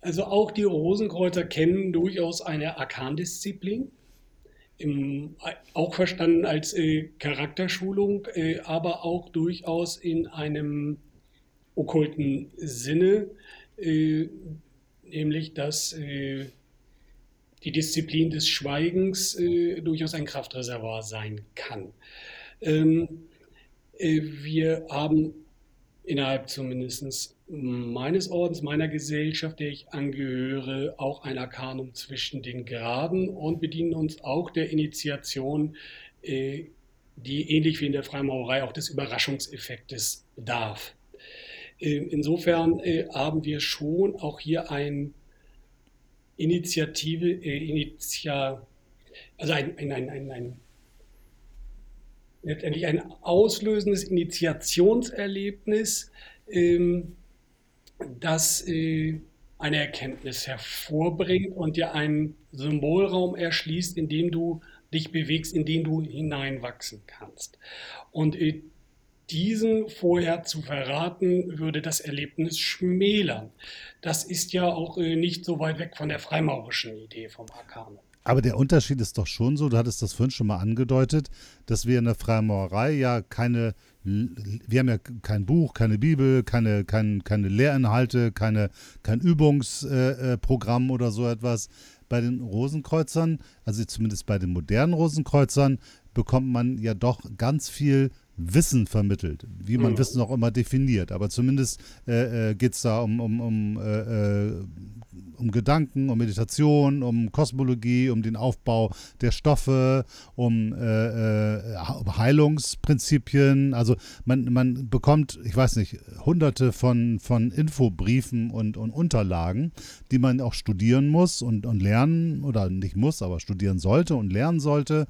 Also auch die Rosenkreuzer kennen durchaus eine Arkandisziplin, im, auch verstanden als äh, Charakterschulung, äh, aber auch durchaus in einem okkulten Sinne, äh, nämlich dass äh, die Disziplin des Schweigens äh, durchaus ein Kraftreservoir sein kann. Ähm, äh, wir haben innerhalb zumindest meines Ordens, meiner Gesellschaft, der ich angehöre, auch ein Arkanum zwischen den Graden und bedienen uns auch der Initiation, äh, die ähnlich wie in der Freimaurerei auch des Überraschungseffektes bedarf. Äh, insofern äh, haben wir schon auch hier ein Initiative, äh, Initia, also ein, ein, ein, ein, ein letztendlich ein auslösendes Initiationserlebnis, ähm, das äh, eine Erkenntnis hervorbringt und dir einen Symbolraum erschließt, in dem du dich bewegst, in den du hineinwachsen kannst. Und äh, diesen vorher zu verraten, würde das Erlebnis schmälern. Das ist ja auch äh, nicht so weit weg von der freimaurischen Idee vom Arkanum. Aber der Unterschied ist doch schon so, du hattest das vorhin schon mal angedeutet, dass wir in der Freimaurerei ja keine, wir haben ja kein Buch, keine Bibel, keine, kein, keine Lehrinhalte, keine, kein Übungsprogramm äh, oder so etwas. Bei den Rosenkreuzern, also zumindest bei den modernen Rosenkreuzern, bekommt man ja doch ganz viel Wissen vermittelt, wie man mhm. Wissen auch immer definiert. Aber zumindest äh, äh, geht es da um, um, um, äh, äh, um Gedanken, um Meditation, um Kosmologie, um den Aufbau der Stoffe, um äh, äh, Heilungsprinzipien. Also man, man bekommt, ich weiß nicht, hunderte von, von Infobriefen und, und Unterlagen, die man auch studieren muss und, und lernen, oder nicht muss, aber studieren sollte und lernen sollte,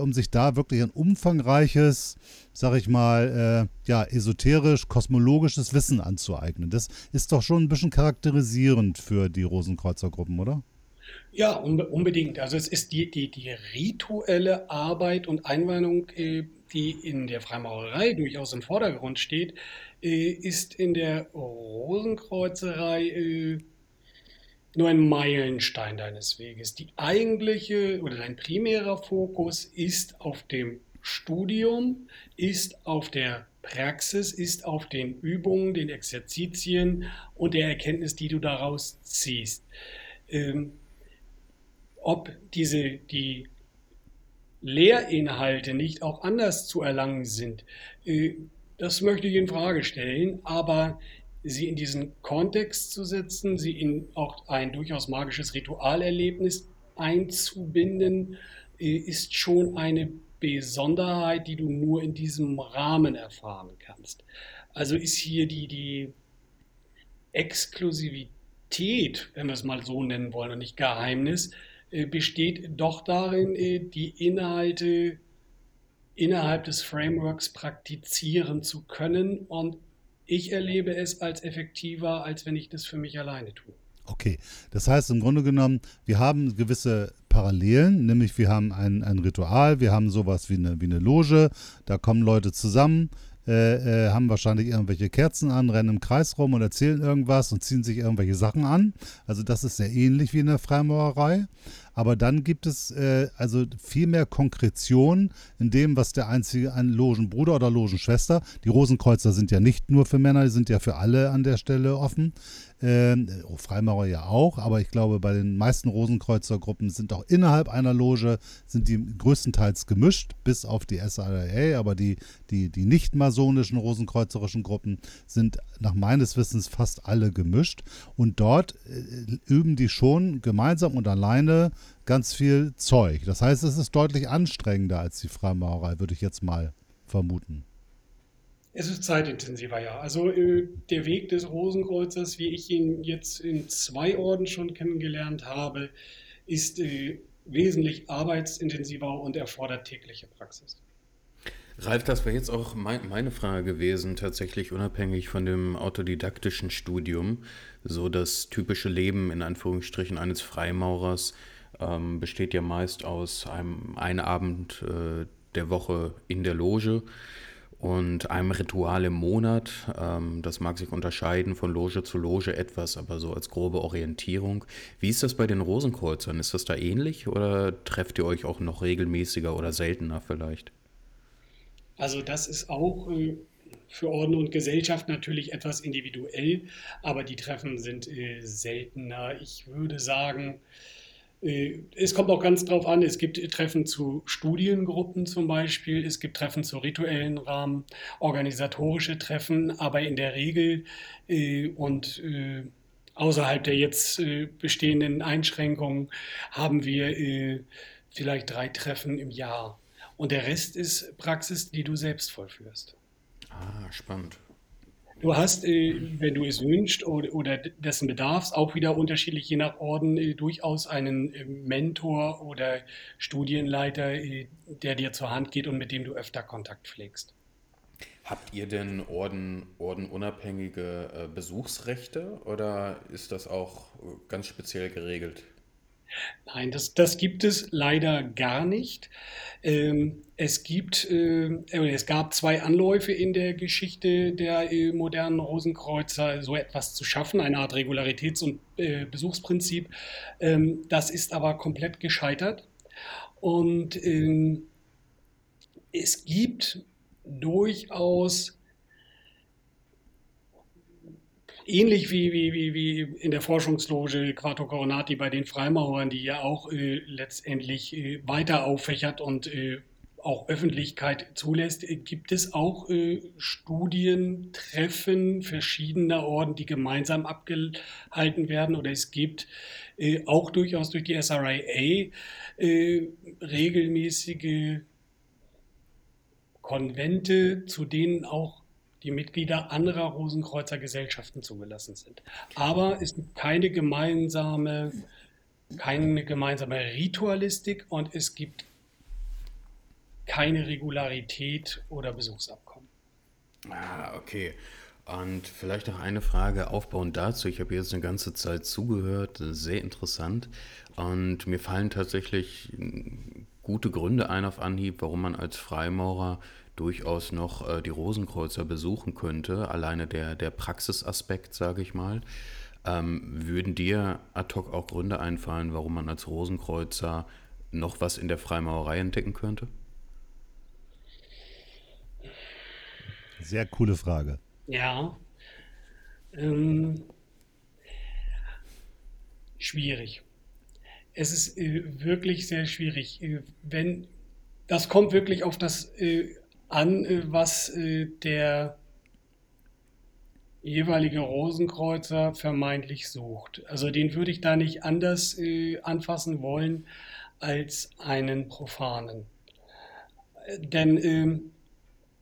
um sich da wirklich ein umfangreiches sag ich mal, äh, ja, esoterisch, kosmologisches Wissen anzueignen. Das ist doch schon ein bisschen charakterisierend für die Rosenkreuzergruppen, oder? Ja, unbedingt. Also es ist die, die, die rituelle Arbeit und Einweihung, äh, die in der Freimaurerei durchaus im Vordergrund steht, äh, ist in der Rosenkreuzerei äh, nur ein Meilenstein deines Weges. Die eigentliche oder dein primärer Fokus ist auf dem Studium ist auf der Praxis, ist auf den Übungen, den Exerzitien und der Erkenntnis, die du daraus ziehst. Ähm, ob diese, die Lehrinhalte nicht auch anders zu erlangen sind, äh, das möchte ich in Frage stellen, aber sie in diesen Kontext zu setzen, sie in auch ein durchaus magisches Ritualerlebnis einzubinden, äh, ist schon eine Besonderheit, die du nur in diesem Rahmen erfahren kannst. Also ist hier die, die Exklusivität, wenn wir es mal so nennen wollen und nicht Geheimnis, äh, besteht doch darin, äh, die Inhalte innerhalb des Frameworks praktizieren zu können und ich erlebe es als effektiver, als wenn ich das für mich alleine tue. Okay, das heißt im Grunde genommen, wir haben gewisse Parallelen, nämlich wir haben ein, ein Ritual, wir haben sowas wie eine, wie eine Loge, da kommen Leute zusammen, äh, äh, haben wahrscheinlich irgendwelche Kerzen an, rennen im Kreis rum und erzählen irgendwas und ziehen sich irgendwelche Sachen an. Also das ist sehr ähnlich wie in der Freimaurerei. Aber dann gibt es äh, also viel mehr Konkretion in dem, was der einzige ein Logenbruder oder Logenschwester, die Rosenkreuzer sind ja nicht nur für Männer, die sind ja für alle an der Stelle offen, ähm, oh, Freimaurer ja auch, aber ich glaube, bei den meisten Rosenkreuzergruppen sind auch innerhalb einer Loge, sind die größtenteils gemischt, bis auf die SIA, aber die, die, die nicht masonischen rosenkreuzerischen Gruppen sind nach meines Wissens fast alle gemischt. Und dort äh, üben die schon gemeinsam und alleine ganz viel Zeug. Das heißt, es ist deutlich anstrengender als die Freimaurerei, würde ich jetzt mal vermuten. Es ist zeitintensiver, ja. Also äh, der Weg des Rosenkreuzers, wie ich ihn jetzt in zwei Orden schon kennengelernt habe, ist äh, wesentlich arbeitsintensiver und erfordert tägliche Praxis. Ralf, das wäre jetzt auch mein, meine Frage gewesen, tatsächlich unabhängig von dem autodidaktischen Studium. So das typische Leben in Anführungsstrichen eines Freimaurers ähm, besteht ja meist aus einem einen Abend äh, der Woche in der Loge und einem Ritual im Monat. Ähm, das mag sich unterscheiden von Loge zu Loge etwas, aber so als grobe Orientierung. Wie ist das bei den Rosenkreuzern? Ist das da ähnlich oder trefft ihr euch auch noch regelmäßiger oder seltener vielleicht? Also das ist auch äh, für Orden und Gesellschaft natürlich etwas individuell, aber die Treffen sind äh, seltener. Ich würde sagen, es kommt auch ganz drauf an, es gibt Treffen zu Studiengruppen zum Beispiel, es gibt Treffen zu rituellen Rahmen, organisatorische Treffen, aber in der Regel äh, und äh, außerhalb der jetzt äh, bestehenden Einschränkungen haben wir äh, vielleicht drei Treffen im Jahr. Und der Rest ist Praxis, die du selbst vollführst. Ah, spannend. Du hast, äh, wenn du es wünschst oder, dessen bedarfst, auch wieder unterschiedlich je nach Orden äh, durchaus einen äh, Mentor oder Studienleiter, der dir zur Hand geht und mit dem du öfter Kontakt pflegst. Habt ihr denn Orden, ordenunabhängige Besuchsrechte oder ist das auch ganz speziell geregelt? Nein, das, das gibt es leider gar nicht. Ähm, es gibt, äh, es gab zwei Anläufe in der Geschichte der äh, modernen Rosenkreuzer, so etwas zu schaffen, eine Art Regularitäts- und äh, Besuchsprinzip. Ähm, das ist aber komplett gescheitert. Und ähm, es gibt durchaus ähnlich wie, wie, wie, wie in der Forschungsloge Quarto Coronati bei den Freimaurern, die ja auch äh, letztendlich äh, weiter auffächert und äh, auch Öffentlichkeit zulässt, äh, gibt es auch äh, Studientreffen verschiedener Orden, die gemeinsam abgehalten werden. Oder es gibt äh, auch durchaus durch die SRIA regelmäßige Konvente, zu denen auch die Mitglieder anderer Rosenkreuzer Gesellschaften zugelassen sind. Aber es gibt keine gemeinsame, keine gemeinsame Ritualistik und es gibt keine Regularität oder Besuchsabkommen. Ah, okay. Und vielleicht noch eine Frage aufbauend dazu. Ich habe jetzt eine ganze Zeit zugehört, sehr interessant. Und mir fallen tatsächlich gute Gründe ein auf Anhieb, warum man als Freimaurer durchaus noch äh, die Rosenkreuzer besuchen könnte, alleine der, der Praxisaspekt, sage ich mal. Ähm, würden dir ad hoc auch Gründe einfallen, warum man als Rosenkreuzer noch was in der Freimaurerei entdecken könnte? Sehr coole Frage. Ja. Ähm, schwierig. Es ist äh, wirklich sehr schwierig. Äh, wenn das kommt wirklich auf das äh, an, äh, was äh, der jeweilige Rosenkreuzer vermeintlich sucht. Also den würde ich da nicht anders äh, anfassen wollen als einen profanen. Denn äh,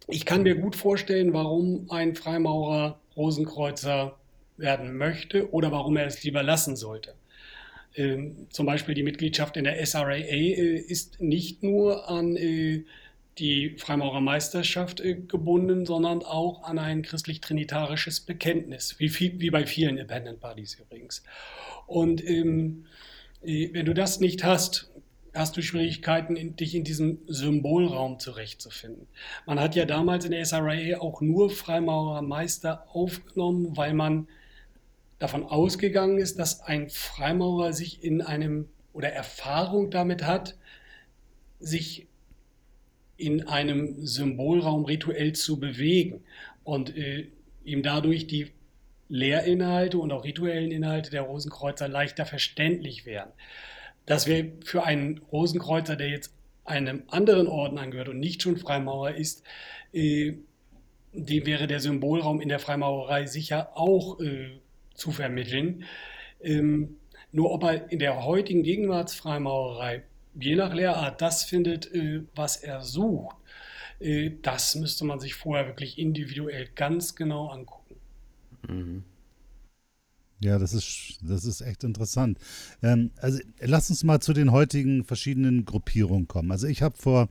ich kann mir gut vorstellen, warum ein Freimaurer Rosenkreuzer werden möchte oder warum er es lieber lassen sollte. Ähm, zum Beispiel die Mitgliedschaft in der SRAA ist nicht nur an äh, die Freimaurermeisterschaft äh, gebunden, sondern auch an ein christlich-trinitarisches Bekenntnis, wie, viel, wie bei vielen Independent Bodies übrigens. Und ähm, äh, wenn du das nicht hast, hast du Schwierigkeiten, in, dich in diesem Symbolraum zurechtzufinden. Man hat ja damals in der SRA auch nur Freimaurermeister aufgenommen, weil man davon ausgegangen ist, dass ein Freimaurer sich in einem oder Erfahrung damit hat, sich in einem Symbolraum rituell zu bewegen und äh, ihm dadurch die Lehrinhalte und auch rituellen Inhalte der Rosenkreuzer leichter verständlich wären. Das wäre für einen Rosenkreuzer, der jetzt einem anderen Orden angehört und nicht schon Freimaurer ist, äh, dem wäre der Symbolraum in der Freimaurerei sicher auch äh, zu vermitteln. Ähm, nur ob er in der heutigen Gegenwartsfreimaurerei je nach Lehrart das findet, äh, was er sucht, äh, das müsste man sich vorher wirklich individuell ganz genau angucken. Mhm. Ja, das ist, das ist echt interessant. Ähm, also lass uns mal zu den heutigen verschiedenen Gruppierungen kommen. Also ich habe vor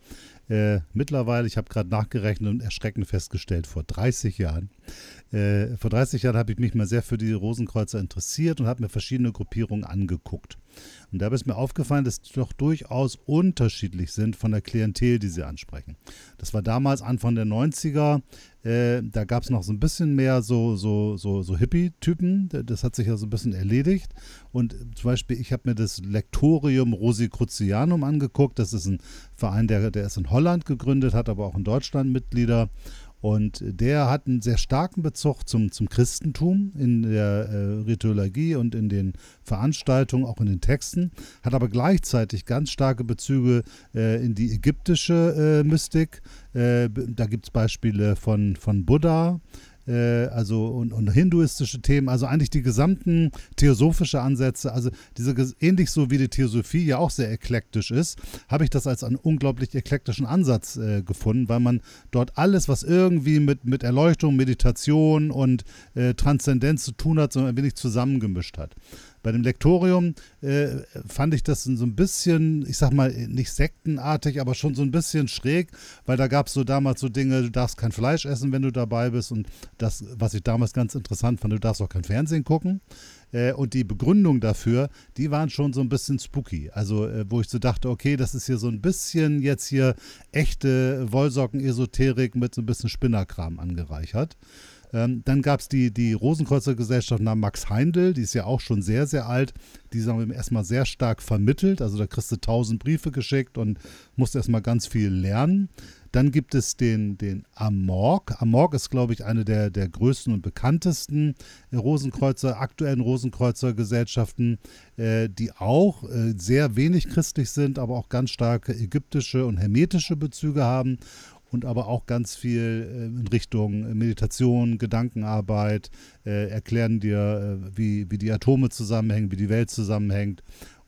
äh, mittlerweile, ich habe gerade nachgerechnet und erschreckend festgestellt, vor 30 Jahren äh, vor 30 Jahren habe ich mich mal sehr für die Rosenkreuzer interessiert und habe mir verschiedene Gruppierungen angeguckt. Und dabei ist mir aufgefallen, dass die doch durchaus unterschiedlich sind von der Klientel, die sie ansprechen. Das war damals Anfang der 90er. Äh, da gab es noch so ein bisschen mehr so, so, so, so Hippie-Typen. Das hat sich ja so ein bisschen erledigt. Und zum Beispiel, ich habe mir das Lektorium Rosicrucianum angeguckt. Das ist ein Verein, der, der ist in Holland gegründet, hat aber auch in Deutschland Mitglieder. Und der hat einen sehr starken Bezug zum, zum Christentum in der äh, Rituologie und in den Veranstaltungen, auch in den Texten, hat aber gleichzeitig ganz starke Bezüge äh, in die ägyptische äh, Mystik. Äh, da gibt es Beispiele von, von Buddha, äh, also und, und, hinduistische Themen, also eigentlich die gesamten theosophische Ansätze, also diese ähnlich so wie die Theosophie ja auch sehr eklektisch ist, habe ich das als einen unglaublich eklektischen Ansatz äh, gefunden, weil man dort alles, was irgendwie mit, mit Erleuchtung, Meditation und äh, Transzendenz zu tun hat, so ein wenig zusammengemischt hat. Bei dem Lektorium äh, fand ich das so ein bisschen, ich sag mal, nicht sektenartig, aber schon so ein bisschen schräg, weil da gab es so damals so Dinge, du darfst kein Fleisch essen, wenn du dabei bist. Und das, was ich damals ganz interessant fand, du darfst auch kein Fernsehen gucken. Äh, und die Begründung dafür, die waren schon so ein bisschen spooky. Also, äh, wo ich so dachte, okay, das ist hier so ein bisschen jetzt hier echte Wollsocken-Esoterik mit so ein bisschen Spinnerkram angereichert. Ähm, dann gab es die, die Rosenkreuzer Gesellschaft nach Max Heindl, die ist ja auch schon sehr, sehr alt. Die sagen wir erstmal sehr stark vermittelt. Also da kriegst du tausend Briefe geschickt und musst erstmal ganz viel lernen. Dann gibt es den, den Amorg. Amorg ist, glaube ich, eine der, der größten und bekanntesten Rosenkreuzer, aktuellen Rosenkreuzer-Gesellschaften, äh, die auch äh, sehr wenig christlich sind, aber auch ganz starke ägyptische und hermetische Bezüge haben und aber auch ganz viel äh, in Richtung Meditation, Gedankenarbeit, äh, erklären dir, äh, wie, wie die Atome zusammenhängen, wie die Welt zusammenhängt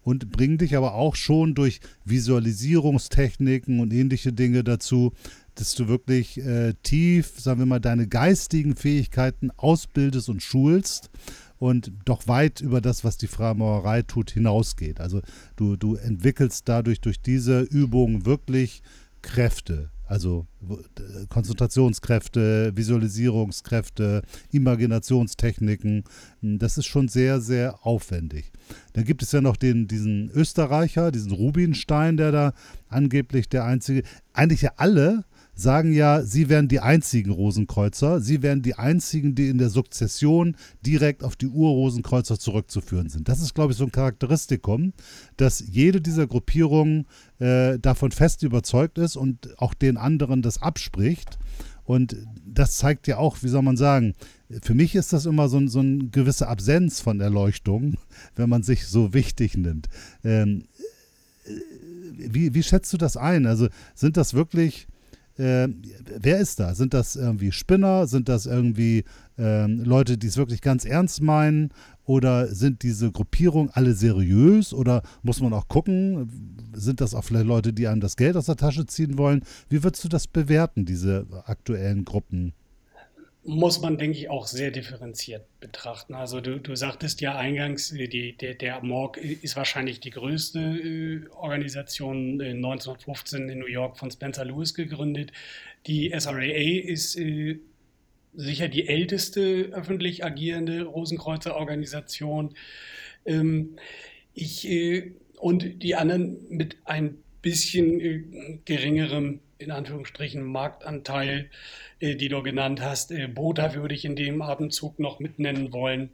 und bringen dich aber auch schon durch Visualisierungstechniken und ähnliche Dinge dazu, dass du wirklich äh, tief, sagen wir mal, deine geistigen Fähigkeiten ausbildest und schulst und doch weit über das, was die Freimaurerei tut, hinausgeht. Also du, du entwickelst dadurch durch diese Übung wirklich Kräfte, also Konzentrationskräfte, Visualisierungskräfte, Imaginationstechniken. Hm, das ist schon sehr, sehr aufwendig. Dann gibt es ja noch den, diesen Österreicher, diesen Rubinstein, der da angeblich der einzige, eigentlich ja alle sagen ja, sie wären die einzigen Rosenkreuzer, sie wären die einzigen, die in der Sukzession direkt auf die Urrosenkreuzer zurückzuführen sind. Das ist, glaube ich, so ein Charakteristikum, dass jede dieser Gruppierungen äh, davon fest überzeugt ist und auch den anderen das abspricht. Und das zeigt ja auch, wie soll man sagen, für mich ist das immer so, so eine gewisse Absenz von Erleuchtung, <laughs> wenn man sich so wichtig nimmt. Ähm, äh, wie, wie schätzt du das ein? Also sind das wirklich äh, wer ist da? Sind das irgendwie Spinner? Sind das irgendwie ähm, Leute, die es wirklich ganz ernst meinen? Oder sind diese Gruppierungen alle seriös? Oder muss man auch gucken, sind das auch vielleicht Leute, die einem das Geld aus der Tasche ziehen wollen? Wie würdest du das bewerten, diese aktuellen Gruppen? Muss man, denke ich, auch sehr differenziert betrachten. Also du, du sagtest ja eingangs, die, der, der MORG ist wahrscheinlich die größte äh, Organisation, äh, 1915 in New York von Spencer Lewis gegründet. Die SRAA ist äh, sicher die älteste öffentlich agierende Rosenkreuzer-Organisation. Ähm, ich, äh, und die anderen mit ein bisschen äh, geringerem in Anführungsstrichen Marktanteil, äh, die du genannt hast. Äh, Bota würde ich in dem Abendzug noch mit nennen wollen.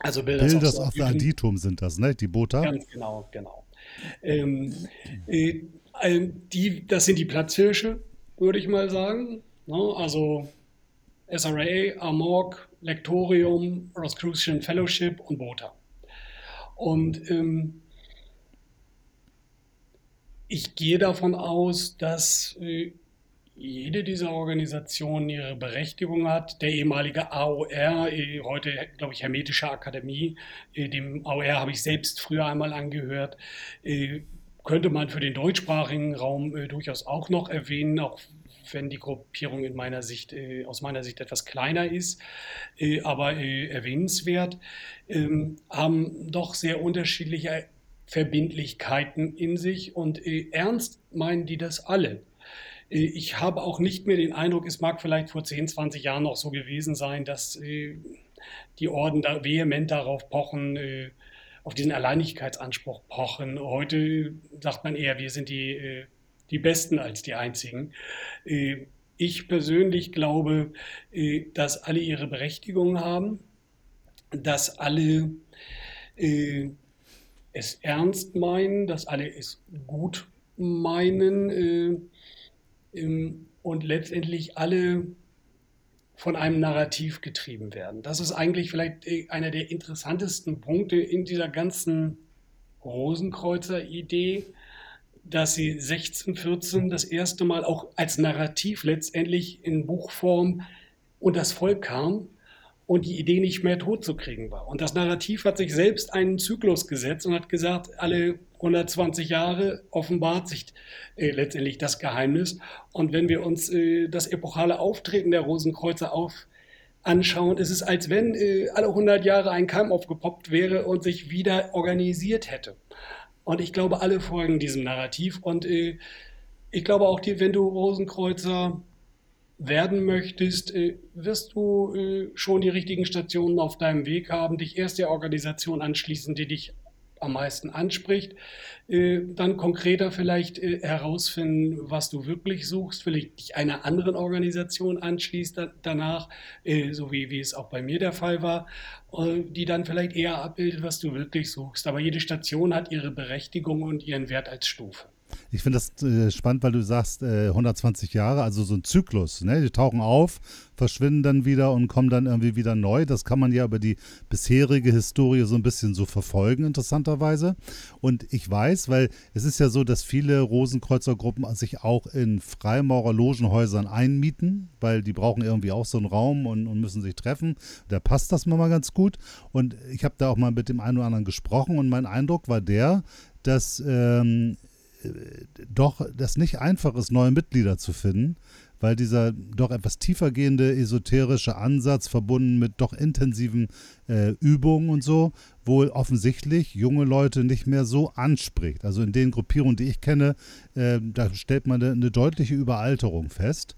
Also Builders of the Aditum sind das, ne? Die Bota? Ganz genau, genau. Ähm, äh, die, das sind die Platzhirsche, würde ich mal sagen. Ne? Also SRA, Amorg, Lectorium, Rosicrucian Fellowship und Bota. Und ähm, ich gehe davon aus, dass äh, jede dieser Organisationen ihre Berechtigung hat. Der ehemalige AOR, äh, heute glaube ich Hermetische Akademie, äh, dem AOR habe ich selbst früher einmal angehört, könnte man für den deutschsprachigen Raum durchaus auch noch erwähnen, auch wenn die Gruppierung in meiner Sicht, aus meiner Sicht etwas kleiner ist, aber erwähnenswert, ähm, haben doch sehr unterschiedliche Verbindlichkeiten in sich und äh, ernst meinen die das alle. Äh, ich habe auch nicht mehr den Eindruck, es mag vielleicht vor 10, 20 Jahren noch so gewesen sein, dass äh, die Orden da vehement darauf pochen, äh, auf diesen Alleinigkeitsanspruch pochen. Heute sagt man eher, wir sind die, äh, die Besten als die Einzigen. Ich persönlich glaube, dass alle ihre Berechtigung haben, dass alle es ernst meinen, dass alle es gut meinen äh, ähm, und letztendlich alle von einem Narrativ getrieben werden. Das ist eigentlich vielleicht äh, einer der interessantesten Punkte in dieser ganzen Rosenkreuzer-Idee, dass sie 1614 das erste Mal auch als Narrativ letztendlich in Buchform und das Volk kam und die Idee nicht mehr totzukriegen war. Und das Narrativ hat sich selbst einen Zyklus gesetzt und hat gesagt, alle 120 Jahre offenbart sich äh, letztendlich das Geheimnis. Und wenn wir uns äh, das epochale Auftreten der Rosenkreuzer auf anschauen, ist es, als wenn äh, alle 100 Jahre ein Keim aufgepoppt wäre und sich wieder organisiert hätte. Und ich glaube, alle folgen diesem Narrativ. Und äh, ich glaube auch, die, wenn du Rosenkreuzer werden möchtest, äh, wirst du äh, schon die richtigen Stationen auf deinem Weg haben, dich erst der Organisation anschließen, die dich am meisten anspricht, äh, dann konkreter vielleicht herausfinden, was du wirklich suchst, vielleicht dich einer anderen Organisation anschließt danach, so wie, wie es auch bei mir der Fall war, die dann vielleicht eher abbildet, was du wirklich suchst. Aber jede Station hat ihre Berechtigung und ihren Wert als Stufe. Ich finde das äh, spannend, weil du sagst, äh, 120 Jahre, also so ein Zyklus. Ne? Die tauchen auf, verschwinden dann wieder und kommen dann irgendwie wieder neu. Das kann man ja über die bisherige Historie so ein bisschen so verfolgen, interessanterweise. Und ich weiß, weil es ist ja so, dass viele Rosenkreuzergruppen sich auch in Freimaurer-Logenhäusern einmieten, weil die brauchen irgendwie auch so einen Raum und, und müssen sich treffen. Da passt das mal ganz gut. Und ich habe da auch mal mit dem einen oder anderen gesprochen und mein Eindruck war der, dass ähm, doch das nicht einfach ist, neue Mitglieder zu finden, weil dieser doch etwas tiefergehende esoterische Ansatz verbunden mit doch intensiven äh, Übungen und so wohl offensichtlich junge Leute nicht mehr so anspricht. Also in den Gruppierungen, die ich kenne, äh, da stellt man eine, eine deutliche Überalterung fest.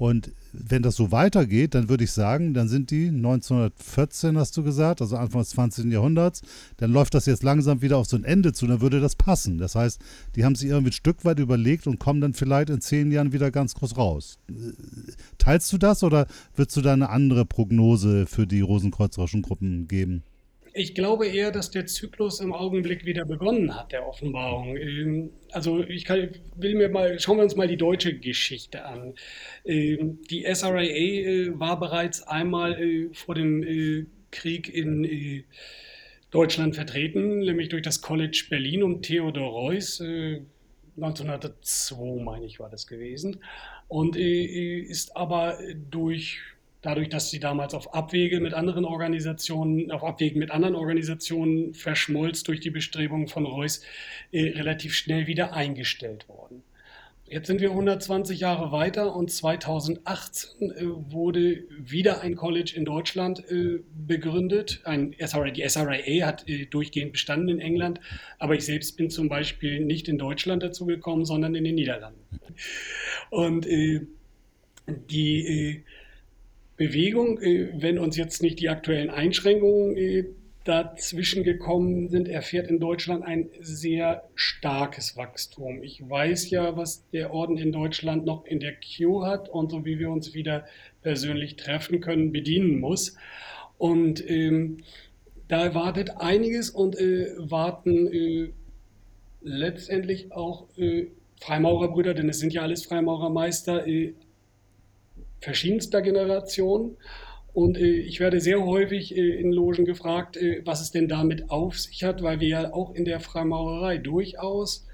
Und wenn das so weitergeht, dann würde ich sagen, dann sind die 1914, hast du gesagt, also Anfang des 20. Jahrhunderts, dann läuft das jetzt langsam wieder auf so ein Ende zu, dann würde das passen. Das heißt, die haben sich irgendwie ein Stück weit überlegt und kommen dann vielleicht in zehn Jahren wieder ganz groß raus. Teilst du das oder würdest du da eine andere Prognose für die rosenkreuzerischen Gruppen geben? Ich glaube eher, dass der Zyklus im Augenblick wieder begonnen hat, der Offenbarung. Ähm, also ich kann, will mir mal, schauen wir uns mal die deutsche Geschichte an. Ähm, die SRAA äh, war bereits einmal äh, vor dem äh, Krieg in Deutschland vertreten, nämlich durch das College Berlin um Theodor Reuss. 1902, meine ich, war das gewesen. Und ist aber durch dadurch, dass sie damals auf Abwege mit anderen Organisationen, auf Abwegen mit anderen Organisationen verschmolz durch die Bestrebungen von Reuss, äh, relativ schnell wieder eingestellt worden. Jetzt sind wir 120 Jahre weiter und 2018 äh, wurde wieder ein College in Deutschland äh, begründet. Ein SRA, die SRIA hat äh, durchgehend bestanden in England, aber ich selbst bin zum Beispiel nicht in Deutschland dazu gekommen, sondern in den Niederlanden. Und äh, die äh, Bewegung, äh, wenn uns jetzt nicht die aktuellen Einschränkungen dazwischen gekommen sind, erfährt in Deutschland ein sehr starkes Wachstum. Ich weiß ja, was der Orden in Deutschland noch in der Queue hat und so wie wir uns wieder persönlich treffen können, bedienen muss. Und ähm, da erwartet einiges und äh, warten äh, letztendlich auch äh, Freimaurerbrüder, denn es sind ja alles Freimaurermeister äh, verschiedenster Generationen. Und äh, ich werde sehr häufig äh, in Logen gefragt, äh, was es denn damit auf sich hat, weil wir ja auch in der Freimaurerei durchaus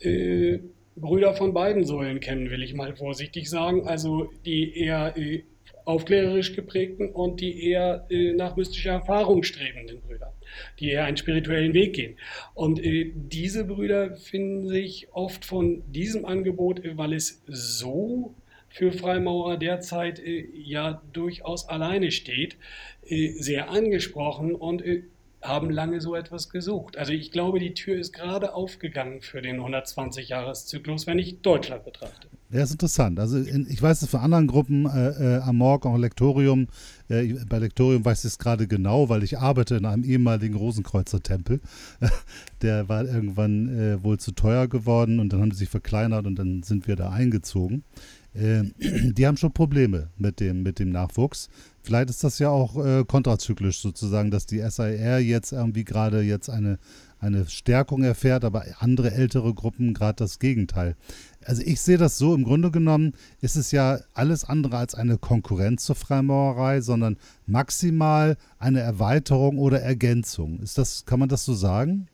äh, Brüder von beiden Säulen kennen, will ich mal vorsichtig sagen. Also die eher äh, aufklärerisch geprägten und die eher äh, nach mystischer Erfahrung strebenden Brüder, die eher einen spirituellen Weg gehen. Und diese Brüder finden sich oft von diesem Angebot, weil es so für Freimaurer derzeit äh, ja durchaus alleine steht, äh, sehr angesprochen und äh, haben lange so etwas gesucht. Also ich glaube, die Tür ist gerade aufgegangen für den 120-Jahres-Zyklus, wenn ich Deutschland betrachte. Ja, ist interessant. Also in, ich weiß es für anderen Gruppen, äh, äh, Amorg, auch Lektorium. Äh, bei Lektorium weiß ich es gerade genau, weil ich arbeite in einem ehemaligen Rosenkreuzer-Tempel. <laughs> Der war irgendwann äh, wohl zu teuer geworden und dann haben sie sich verkleinert und dann sind wir da eingezogen. Äh, <clears throat> die haben schon Probleme mit dem, mit dem Nachwuchs. Vielleicht ist das ja auch äh, kontrazyklisch sozusagen, dass die SIR jetzt irgendwie gerade jetzt eine, eine Stärkung erfährt, aber andere ältere Gruppen gerade das Gegenteil. Also ich sehe das so, im Grunde genommen ist es ja alles andere als eine Konkurrenz zur Freimaurerei, sondern maximal eine Erweiterung oder Ergänzung. Ist das, kann man das so sagen?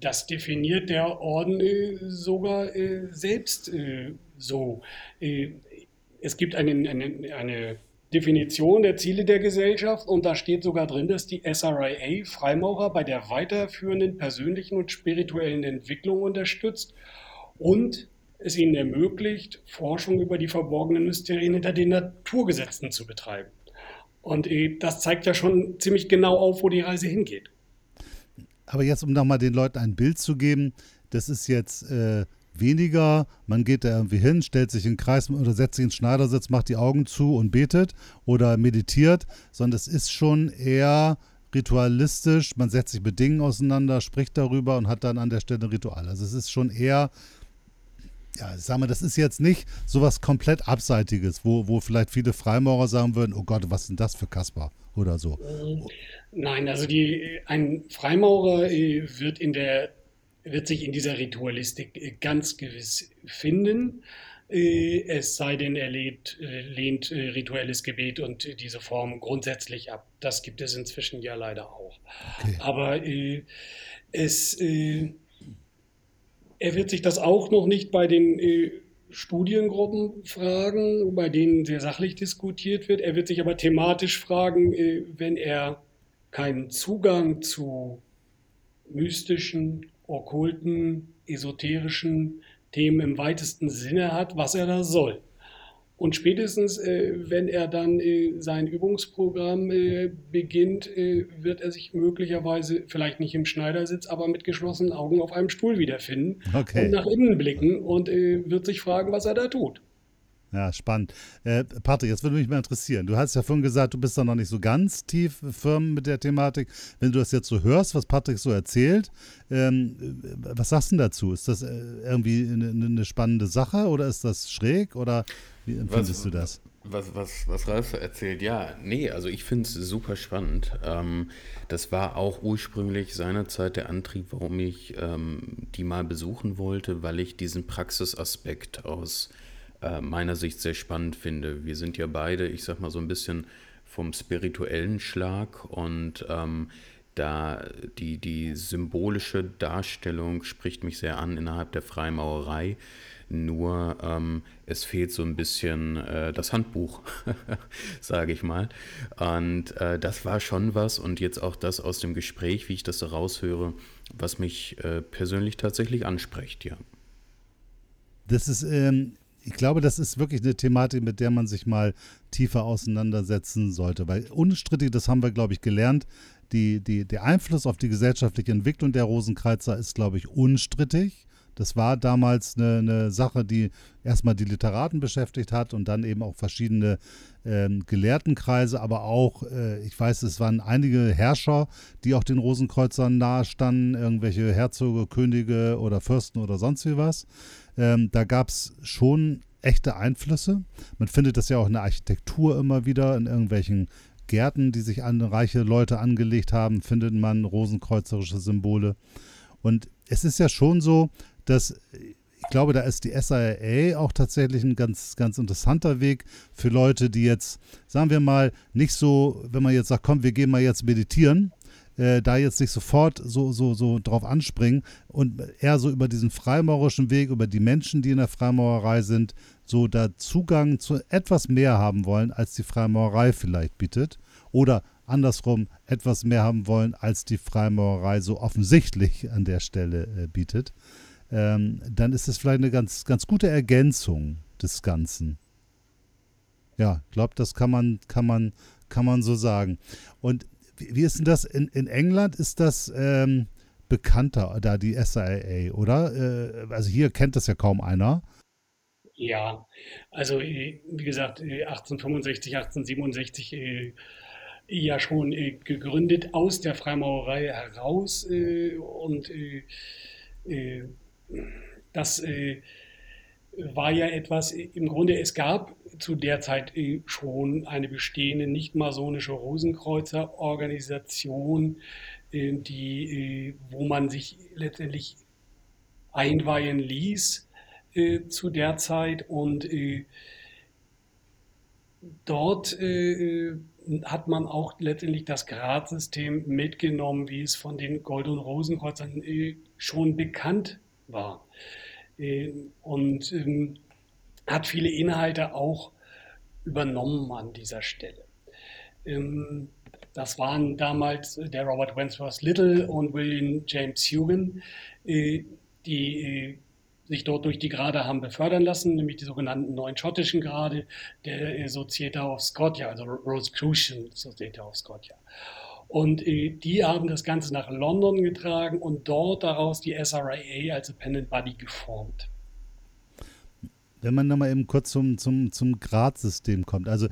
Das definiert der Orden äh, sogar äh, selbst äh, so. Äh, es gibt eine, eine, eine, Definition der Ziele der Gesellschaft und da steht sogar drin, dass die SRIA Freimaurer bei der weiterführenden persönlichen und spirituellen Entwicklung unterstützt und es ihnen ermöglicht, Forschung über die verborgenen Mysterien hinter den Naturgesetzen zu betreiben. Und äh, das zeigt ja schon ziemlich genau auf, wo die Reise hingeht. Aber jetzt, um nochmal den Leuten ein Bild zu geben, das ist jetzt äh, weniger, man geht da irgendwie hin, stellt sich in den Kreis oder setzt sich ins Schneidersitz, macht die Augen zu und betet oder meditiert, sondern es ist schon eher ritualistisch, man setzt sich mit Dingen auseinander, spricht darüber und hat dann an der Stelle ein Ritual. Also es ist schon eher, ja, ich sag mal, das ist jetzt nicht sowas komplett Abseitiges, wo, wo vielleicht viele Freimaurer sagen würden, oh Gott, was ist denn das für Kasper oder so. Nein, also die, ein Freimaurer äh, wird in der wird sich in dieser Ritualistik äh, ganz gewiss finden. Äh, es sei denn, er lehnt, äh, lehnt rituelles Gebet und diese Form grundsätzlich ab. Das gibt es inzwischen ja leider auch. Okay. Aber es, er wird sich das auch noch nicht bei den Studiengruppen fragen, bei denen sehr sachlich diskutiert wird. Er wird sich aber thematisch fragen, wenn er keinen Zugang zu mystischen okkulten, esoterischen Themen im weitesten Sinne hat, was er da soll. Und spätestens, äh, wenn er dann äh, sein Übungsprogramm äh, beginnt, äh, wird er sich möglicherweise, vielleicht nicht im Schneidersitz, aber mit geschlossenen Augen auf einem Stuhl wiederfinden okay. und nach innen blicken und äh, wird sich fragen, was er da tut. Ja, spannend. Äh, Patrick, jetzt würde mich mal interessieren. Du hast ja vorhin gesagt, du bist da noch nicht so ganz tief firm mit der Thematik. Wenn du das jetzt so hörst, was Patrick so erzählt, ähm, was sagst du dazu? Ist das äh, irgendwie eine, eine, spannende Sache oder ist das schräg oder wie empfindest was, du das? Was, was, was Ralf erzählt, ja, nee, also ich finde es super spannend. Ähm, das war auch ursprünglich seinerzeit der Antrieb, warum ich ähm, die mal besuchen wollte, weil ich diesen Praxisaspekt aus äh, meiner Sicht sehr spannend finde. Wir sind ja beide, ich sag mal so ein bisschen vom spirituellen Schlag und ähm, da die, die symbolische Darstellung spricht mich sehr an innerhalb der Freimaurerei. Nur ähm, es fehlt so ein bisschen äh, das Handbuch, <laughs> sage ich mal. Und äh, das war schon was und jetzt auch das aus dem Gespräch, wie ich das so raushöre, was mich äh, persönlich tatsächlich anspricht, ja. das ist, ähm, ich glaube, das ist wirklich eine Thematik, mit der man sich mal tiefer auseinandersetzen sollte. Weil unstrittig, das haben wir, glaube ich, gelernt, die, die, der Einfluss auf die gesellschaftliche Entwicklung der Rosenkreuzer ist, glaube ich, unstrittig. Das war damals eine, eine, Sache, die erstmal die Literaten beschäftigt hat und dann eben auch verschiedene ähm, Gelehrtenkreise, aber auch, äh, ich weiß, es waren einige Herrscher, die auch den Rosenkreuzern nahestanden, irgendwelche Herzoge, Könige oder Fürsten oder sonst wie was. Ähm, da gab es schon echte Einflüsse. Man findet das ja auch in der Architektur immer wieder, in irgendwelchen Gärten, die sich an reiche Leute angelegt haben, findet man rosenkreuzerische Symbole. Und es ist ja schon so, dass ich glaube, da ist die SIA auch tatsächlich ein ganz, ganz interessanter Weg für Leute, die jetzt, sagen wir mal, nicht so, wenn man jetzt sagt, komm, wir gehen mal jetzt meditieren, äh, da jetzt nicht sofort so, so, so drauf anspringen und eher so über diesen freimaurerischen Weg, über die Menschen, die in der Freimaurerei sind, so da Zugang zu etwas mehr haben wollen, als die Freimaurerei vielleicht bietet. Oder andersrum etwas mehr haben wollen, als die Freimaurerei so offensichtlich an der Stelle äh, bietet. Ähm, dann ist es vielleicht eine ganz, ganz gute Ergänzung des Ganzen. Ja, ich glaube, das kann man, kann, man, kann man so sagen. Und wie, ist denn das? In, in England ist das ähm, bekannter, da die SIA, oder? Äh, also hier kennt das ja kaum einer. Ja, also äh, wie gesagt, 1865, äh, 1867 äh, ja schon äh, gegründet aus der Freimaurerei heraus äh, und das war ja etwas, im Grunde, es gab zu der Zeit schon eine bestehende nicht-masonische Rosenkreuzer-Organisation, die, wo man sich letztendlich einweihen ließ zu der Zeit und dort hat man auch letztendlich das Gradsystem mitgenommen, wie es von den Gold- Rosenkreuzern schon bekannt war. Äh, und ähm, hat viele Inhalte auch übernommen an dieser Stelle. Ähm, das waren damals der Robert Wentworth Little und William James Hugan, äh, die äh, sich dort durch die Grade haben befördern lassen, nämlich die sogenannten neuen schottischen Grade der Societa of Scotia, also Rosicrucian Societa of Scotia. Und äh, die haben das Ganze nach London getragen und dort daraus die SRIA als Appendant Body geformt. Wenn man nochmal eben kurz zum, zum, zum Gradsystem kommt. Also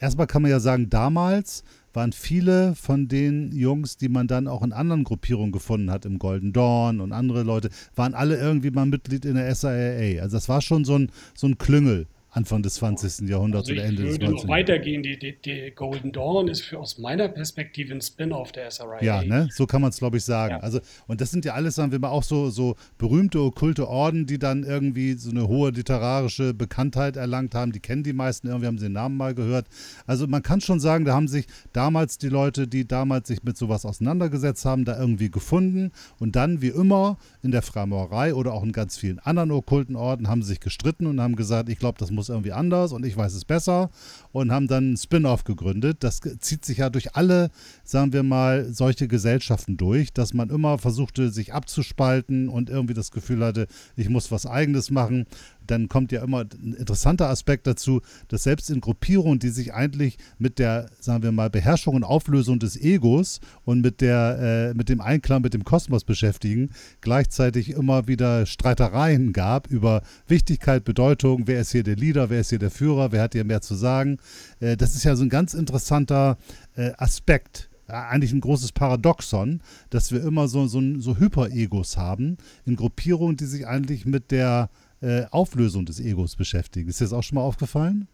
erstmal kann man ja sagen, damals waren viele von den Jungs, die man dann auch in anderen Gruppierungen gefunden hat, im Golden Dawn und andere Leute, waren alle irgendwie mal Mitglied in der SIA. Also das war schon so ein, so ein Klüngel. Anfang des 20. Jahrhunderts also oder Ende des 19. Ich würde noch weitergehen. Die, die, die, Golden Dawn ist für, aus meiner Perspektive ein Spin-off der SRIA. Ja, ne? so kann man es, glaube ich, sagen. Ja. Also, und das sind ja alles, sagen wir mal, auch so, so berühmte okkulte Orden, die dann irgendwie so eine hohe literarische Bekanntheit erlangt haben. Die kennen die meisten, irgendwie haben sie den Namen mal gehört. Also man kann schon sagen, da haben sich damals die Leute, die damals sich mit sowas auseinandergesetzt haben, da irgendwie gefunden. Und dann, wie immer, in der Freimaurerei oder auch in ganz vielen anderen okkulten Orden, haben sie sich gestritten und haben gesagt, ich glaube, das muss es irgendwie anders und ich weiß es besser und haben dann ein Spin-off gegründet. Das zieht sich ja durch alle, sagen wir mal, solche Gesellschaften durch, dass man immer versuchte, sich abzuspalten und irgendwie das Gefühl hatte, ich muss was Eigenes machen dann kommt ja immer ein interessanter Aspekt dazu, dass selbst in Gruppierungen, die sich eigentlich mit der, sagen wir mal, Beherrschung und Auflösung des Egos und mit der, äh, mit dem Einklang mit dem Kosmos beschäftigen, gleichzeitig immer wieder Streitereien gab über Wichtigkeit, Bedeutung, wer ist hier der Leader, wer ist hier der Führer, wer hat hier mehr zu sagen. Äh, das ist ja so ein ganz interessanter äh, Aspekt eigentlich ein großes Paradoxon, dass wir immer so, so, so Hyper-Egos haben in Gruppierungen, die sich eigentlich mit der äh, Auflösung des Egos beschäftigen. Ist dir das auch schon mal aufgefallen?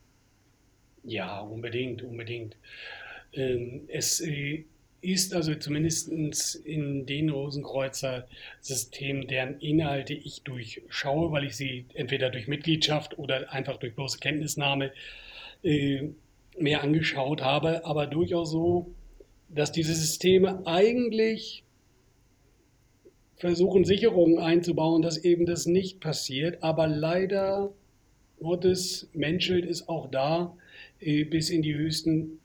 Ja, unbedingt, unbedingt. Ähm, es äh, ist also zumindest in den Rosenkreuzer-Systemen, deren Inhalte ich durchschaue, weil ich sie entweder durch Mitgliedschaft oder einfach durch bloße Kenntnisnahme äh, mehr angeschaut habe, aber durchaus so, dass diese Systeme eigentlich versuchen, Sicherungen einzubauen, dass eben das nicht passiert. Aber leider Gottes menschelt es auch da äh, bis in die höchsten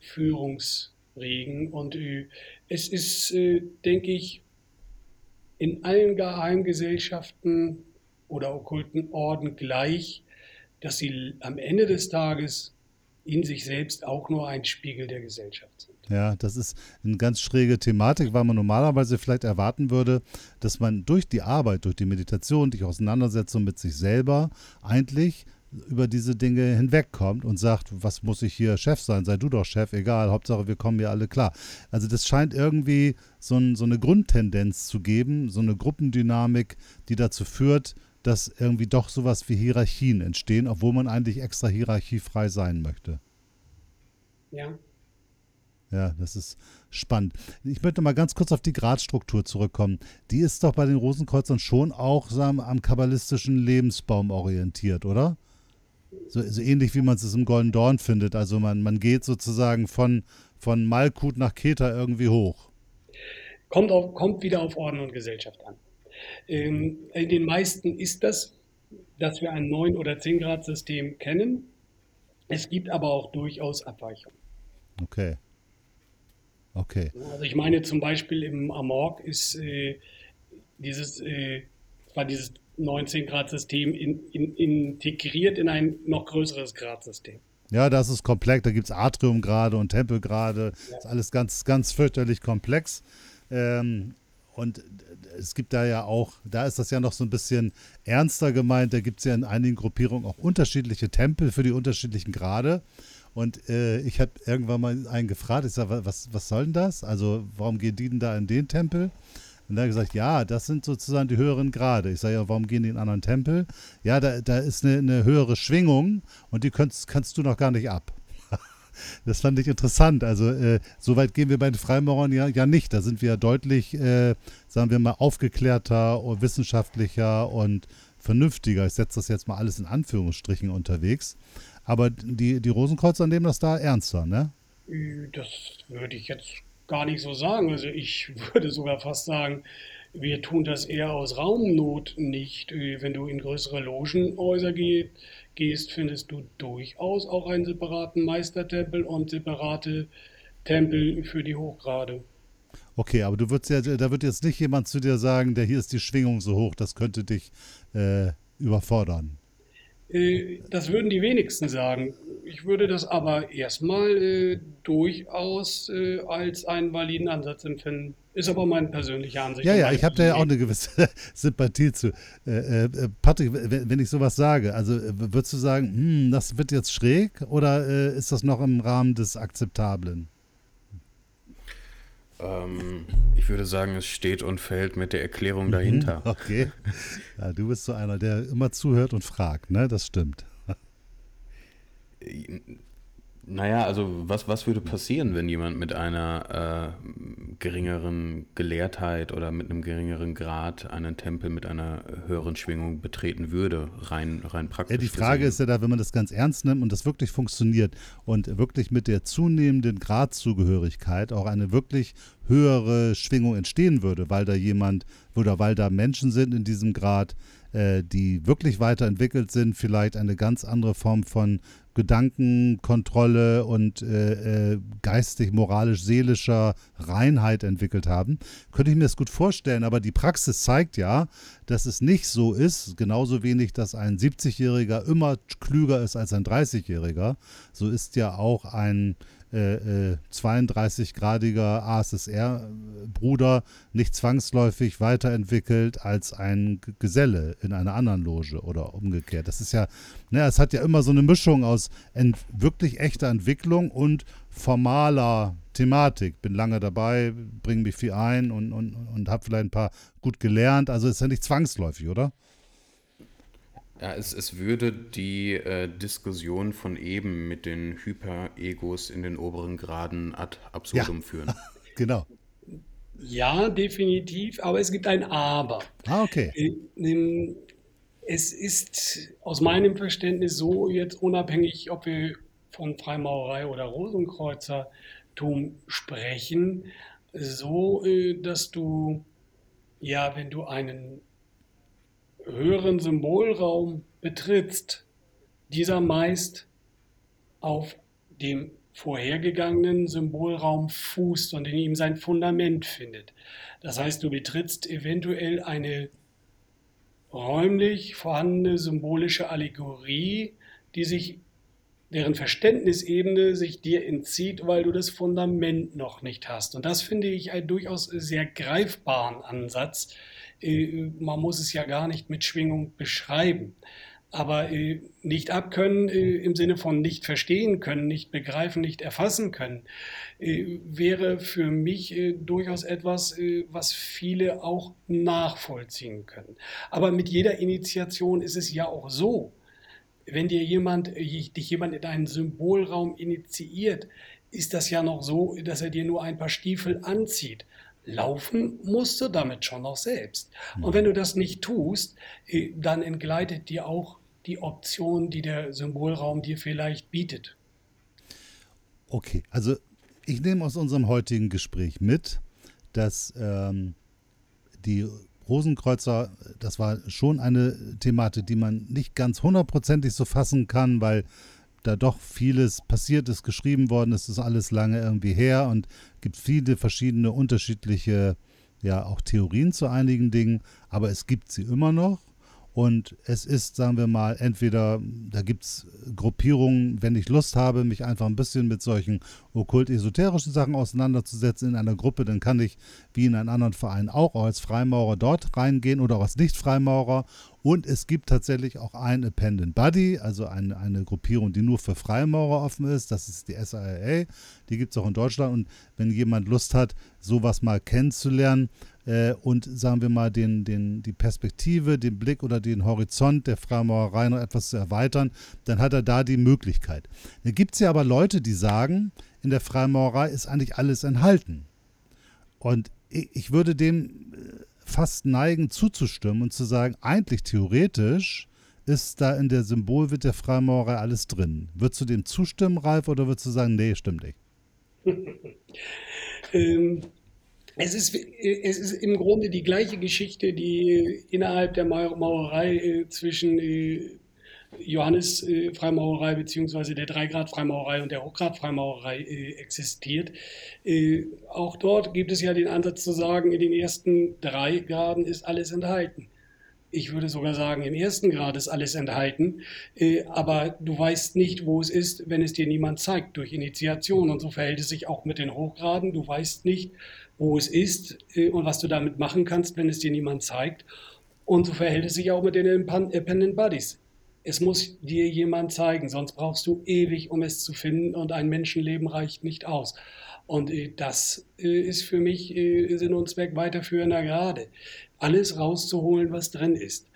Führungsregen. Und äh, es ist, äh, denke ich, in allen Geheimgesellschaften oder okkulten Orden gleich, dass sie am Ende des Tages in sich selbst auch nur ein Spiegel der Gesellschaft sind. Ja, das ist eine ganz schräge Thematik, weil man normalerweise vielleicht erwarten würde, dass man durch die Arbeit, durch die Meditation, die Auseinandersetzung mit sich selber eigentlich über diese Dinge hinwegkommt und sagt, was muss ich hier Chef sein? Sei du doch Chef, egal, Hauptsache wir kommen hier alle klar. Also das scheint irgendwie so, ein, so eine Grundtendenz zu geben, so eine Gruppendynamik, die dazu führt, dass irgendwie doch sowas wie Hierarchien entstehen, obwohl man eigentlich extra hierarchiefrei sein möchte. Ja. Ja, das ist spannend. Ich möchte mal ganz kurz auf die Gradstruktur zurückkommen. Die ist doch bei den Rosenkreuzern schon auch sagen, am kabbalistischen Lebensbaum orientiert, oder? So, so ähnlich wie man es im Golden Dorn findet. Also man, man geht sozusagen von, von Malkut nach Keta irgendwie hoch. Kommt, auf, kommt wieder auf Orden und Gesellschaft an. Ähm, in den meisten ist das, dass wir ein 9- oder 10-Grad-System kennen. Es gibt aber auch durchaus Abweichungen. Okay. Okay. Also ich meine zum Beispiel im Amorg ist äh, dieses, äh, war dieses 19-Grad-System in, in, integriert in ein noch größeres Gradsystem. Ja, das ist komplex. Da gibt es Atriumgrade und Tempelgrade. Ja. Das ist alles ganz, ganz fürchterlich komplex. Ähm, und es gibt da ja auch, da ist das ja noch so ein bisschen ernster gemeint. Da gibt es ja in einigen Gruppierungen auch unterschiedliche Tempel für die unterschiedlichen Grade. Und äh, ich habe irgendwann mal einen gefragt, ich sage, was, was soll denn das? Also, warum gehen die denn da in den Tempel? Und er hat gesagt, ja, das sind sozusagen die höheren Grade. Ich sage, ja, warum gehen die in einen anderen Tempel? Ja, da, da ist eine, eine höhere Schwingung und die kannst, kannst du noch gar nicht ab. <laughs> das fand ich interessant. Also, äh, so weit gehen wir bei den Freimaurern ja, ja nicht. Da sind wir ja deutlich, äh, sagen wir mal, aufgeklärter wissenschaftlicher und vernünftiger. Ich setze das jetzt mal alles in Anführungsstrichen unterwegs. Aber die, die Rosenkreuzer nehmen das da ernster, ne? Das würde ich jetzt gar nicht so sagen. Also ich würde sogar fast sagen, wir tun das eher aus Raumnot nicht. Äh, wenn du in größere Logenhäuser geh, gehst, findest du durchaus auch einen separaten Meistertempel und separate Tempel für die Hochgrade. Okay, aber du würdest ja, da wird jetzt nicht jemand zu dir sagen, der hier ist die Schwingung so hoch, das könnte dich äh, überfordern. Äh, das würden die wenigsten sagen. Ich würde das aber erstmal äh, durchaus äh, als einen validen Ansatz empfinden. Ist aber meine persönliche Ansicht. Ja, ja, ich habe da ja auch eine gewisse <laughs> Sympathie zu. Äh, äh, Patrick, wenn ich sowas sage, also äh, würdest du sagen, hm, das wird jetzt schräg oder ist das noch im Rahmen des Akzeptablen? Ähm, ich würde sagen, es steht und fällt mit der Erklärung mhm, dahinter. <laughs> Okay. Ja, du bist so einer, der immer zuhört und fragt, ne? Das stimmt. Naja, also was, was würde passieren, wenn jemand mit einer äh, geringeren Gelehrtheit oder mit einem geringeren Grad einen Tempel mit einer höheren Schwingung betreten würde, rein, rein praktisch? Ja, die Frage gesehen? ist ja da, wenn man das ganz ernst nimmt und das wirklich funktioniert und wirklich mit der zunehmenden Gradzugehörigkeit auch eine wirklich höhere Schwingung entstehen würde, weil da jemand oder weil da Menschen sind in diesem Grad, äh, die wirklich weiterentwickelt sind, vielleicht eine ganz andere Form von Gedankenkontrolle und äh, äh, geistig, moralisch, seelischer Reinheit entwickelt haben, könnte ich mir das gut vorstellen. Aber die Praxis zeigt ja, dass es nicht so ist, genauso wenig, dass ein 70-Jähriger immer klüger ist als ein 30-Jähriger. So ist ja auch ein äh, 32-gradiger äh, ASSR-Bruder nicht zwangsläufig weiterentwickelt als ein Geselle in einer anderen Loge oder umgekehrt. Das ist ja, ne, es hat ja immer so eine Mischung aus wirklich echter Entwicklung und formaler Thematik. Bin lange dabei, bringe mich viel ein und, und, und habe vielleicht ein paar gut gelernt. Also ist ja nicht zwangsläufig, oder? Ja, es, es würde die äh, Diskussion von eben mit den Hyper-Egos in den oberen Graden ad absurdum ja. führen. <laughs> genau. Ja, definitiv, aber es gibt ein Aber. Ah, okay. Äh, es ist aus meinem Verständnis so, jetzt unabhängig, ob wir von Freimaurerei oder Rosenkreuzertum sprechen, so, äh, dass du, ja, wenn du einen höheren Symbolraum betrittst, dieser meist auf dem vorhergegangenen Symbolraum fußt und in ihm sein Fundament findet. Das heißt, du betrittst eventuell eine räumlich vorhandene symbolische Allegorie, die sich deren Verständnisebene sich dir entzieht, weil du das Fundament noch nicht hast. Und das finde ich einen durchaus sehr greifbaren Ansatz. Äh, man muss es ja gar nicht mit Schwingung beschreiben. Aber äh, nicht abkönnen äh, im Sinne von nicht verstehen können, nicht begreifen, nicht erfassen können, wäre für mich durchaus etwas, was viele auch nachvollziehen können. Aber mit jeder Initiation ist es ja auch so, wenn dir jemand, dich jemand in einen Symbolraum initiiert, ist das ja noch so, dass er dir nur ein paar Stiefel anzieht. Laufen musst du damit schon noch selbst. Und wenn du das nicht tust, äh, dann entgleitet dir auch die Option, die der Symbolraum dir vielleicht bietet. Okay, also ich nehme aus unserem heutigen Gespräch mit, dass ähm, die Rosenkreuzer, das war schon eine Thematik, die man nicht ganz hundertprozentig so fassen kann, weil da doch vieles passiert ist, geschrieben worden ist, ist alles lange irgendwie her und gibt viele verschiedene unterschiedliche, ja, auch Theorien zu einigen Dingen, aber es gibt sie immer noch und es ist, sagen wir mal, entweder, da gibt es Gruppierungen, wenn ich Lust habe, mich einfach ein bisschen mit solchen okkult-esoterischen Sachen auseinanderzusetzen in einer Gruppe, dann kann ich, wie in einem anderen Verein auch, als Freimaurer dort reingehen oder auch als Nicht-Freimaurer. Und es gibt tatsächlich auch ein Appendant Buddy, also eine, eine Gruppierung, die nur für Freimaurer offen ist. Das ist die SIA. Die gibt es auch in Deutschland. Und wenn jemand Lust hat, sowas mal kennenzulernen, äh, und sagen wir mal den, den, die Perspektive, den Blick oder den Horizont der Freimaurerei noch etwas zu erweitern, dann hat er da die Möglichkeit. Dann gibt es ja aber Leute, die sagen, in der Freimaurerei ist eigentlich alles enthalten. Und ich, ich würde dem äh, fast neigen zuzustimmen und zu sagen, eigentlich theoretisch ist da in der Symbolwelt der Freimaurerei alles drin. Würdest du dem zustimmen, Ralf, oder würdest du sagen, nee, stimmt nicht? <laughs> ähm, es ist, es ist im Grunde die gleiche Geschichte, die innerhalb der Maurerei äh, zwischen äh, Johannes äh, Freimaurerei bzw. der Dreigrad Freimaurerei und der Hochgrad Freimaurerei existiert. Auch dort gibt es ja den Ansatz zu sagen, in den ersten drei Graden ist alles enthalten. Ich würde sogar sagen, im ersten Grad ist alles enthalten, aber du weißt nicht, wo es ist, wenn es dir niemand zeigt durch Initiation. Und so verhält es sich auch mit den Hochgraden. Du weißt nicht, wo es ist äh, und was du damit machen kannst, wenn es dir niemand zeigt. Und so verhält es sich auch mit den Independent Buddies. Es muss dir jemand zeigen, sonst brauchst du ewig, um es zu finden und ein Menschenleben reicht nicht aus. Und äh, das äh, ist für mich Sinn und Zweck weiterführender Grade. Alles rauszuholen, was drin ist.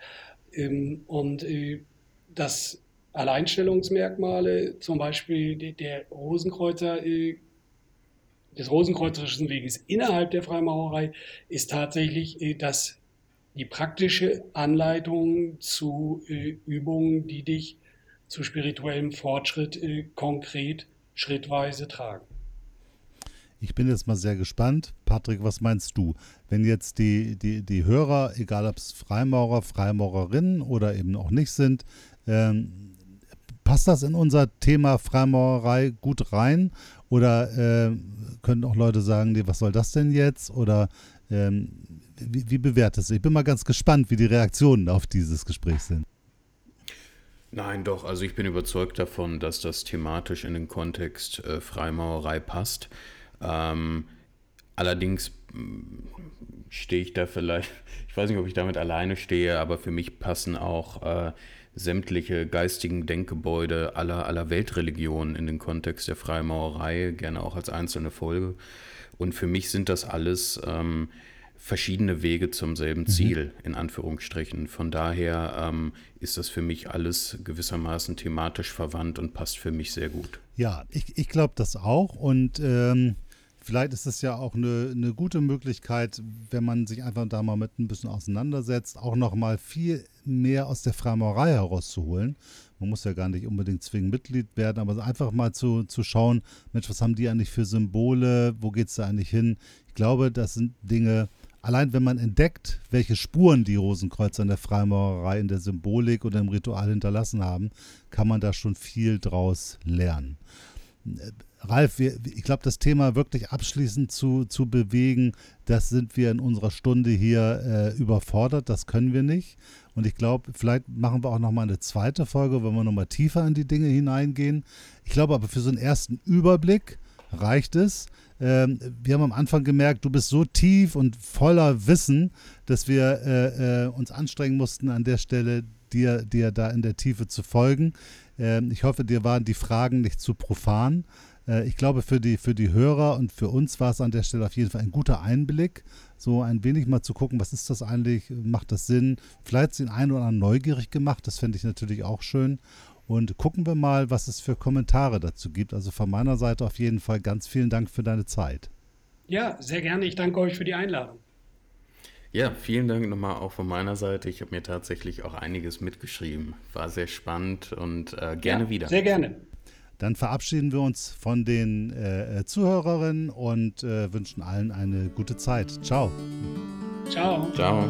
Ähm, und das Alleinstellungsmerkmale, zum Beispiel der Rosenkreuzer, des rosenkreuzerischen Weges innerhalb der Freimaurerei ist tatsächlich äh, das, die praktische Anleitung zu äh, Übungen, die dich zu spirituellem Fortschritt äh, konkret schrittweise tragen. Ich bin jetzt mal sehr gespannt. Patrick, was meinst du? Wenn jetzt die, die, die Hörer, egal ob es Freimaurer, Freimaurerinnen oder eben auch nicht sind, ähm, passt das in unser Thema Freimaurerei gut rein? Oder äh, können auch Leute sagen, nee, was soll das denn jetzt? Oder ähm, wie, wie bewertest du? Ich bin mal ganz gespannt, wie die Reaktionen auf dieses Gespräch sind. Nein, doch, also ich bin überzeugt davon, dass das thematisch in den Kontext äh, Freimaurerei passt. Ähm, allerdings hm, stehe ich da vielleicht, <laughs> ich weiß nicht, ob ich damit alleine stehe, aber für mich passen auch äh, sämtliche geistigen Denkgebäude aller, aller Weltreligionen in den Kontext der Freimaurerei, gerne auch als einzelne Folge. Und für mich sind das alles ähm, verschiedene Wege zum selben mhm. Ziel, mhm. in Anführungsstrichen. Von daher ähm, ist das für mich alles gewissermaßen thematisch verwandt und passt für mich sehr gut. Ja, ich, ich glaube das auch. Und ähm, vielleicht ist es ja auch eine, eine gute Möglichkeit, wenn man sich einfach da mal mit ein bisschen auseinandersetzt, auch nochmal viel mehr aus der Freimaurerei herauszuholen. Man muss ja gar nicht unbedingt zwingend Mitglied werden, aber einfach mal zu, zu schauen, Mensch, was haben die eigentlich für Symbole, wo geht es da eigentlich hin? Ich glaube, das sind Dinge, allein wenn man entdeckt, welche Spuren die Rosenkreuzer in der Freimaurerei, in der Symbolik oder im Ritual hinterlassen haben, kann man da schon viel draus lernen. Ralf, wir, ich glaube, das Thema wirklich abschließend zu, zu bewegen, das sind wir in unserer Stunde hier äh, überfordert. Das können wir nicht. Und ich glaube, vielleicht machen wir auch nochmal eine zweite Folge, wenn wir nochmal tiefer in die Dinge hineingehen. Ich glaube aber für so einen ersten Überblick reicht es. Ähm, wir haben am Anfang gemerkt, du bist so tief und voller Wissen, dass wir äh, äh, uns anstrengen mussten, an der Stelle dir, dir da in der Tiefe zu folgen. Ähm, ich hoffe, dir waren die Fragen nicht zu profan. Äh, ich glaube, für die, für die Hörer und für uns war es an der Stelle auf jeden Fall ein guter Einblick, so ein wenig mal zu gucken, was ist das eigentlich, macht das Sinn? Vielleicht den einen oder anderen neugierig gemacht, das fände ich natürlich auch schön. Und gucken wir mal, was es für Kommentare dazu gibt. Also von meiner Seite auf jeden Fall ganz vielen Dank für deine Zeit. Ja, sehr gerne. Ich danke euch für die Einladung. Ja, vielen Dank nochmal auch von meiner Seite. Ich habe mir tatsächlich auch einiges mitgeschrieben. War sehr spannend und äh, gerne ja, wieder. Sehr gerne. Dann verabschieden wir uns von den äh, äh, Zuhörerinnen und äh, wünschen allen eine gute Zeit. Ciao. Ciao. Ciao.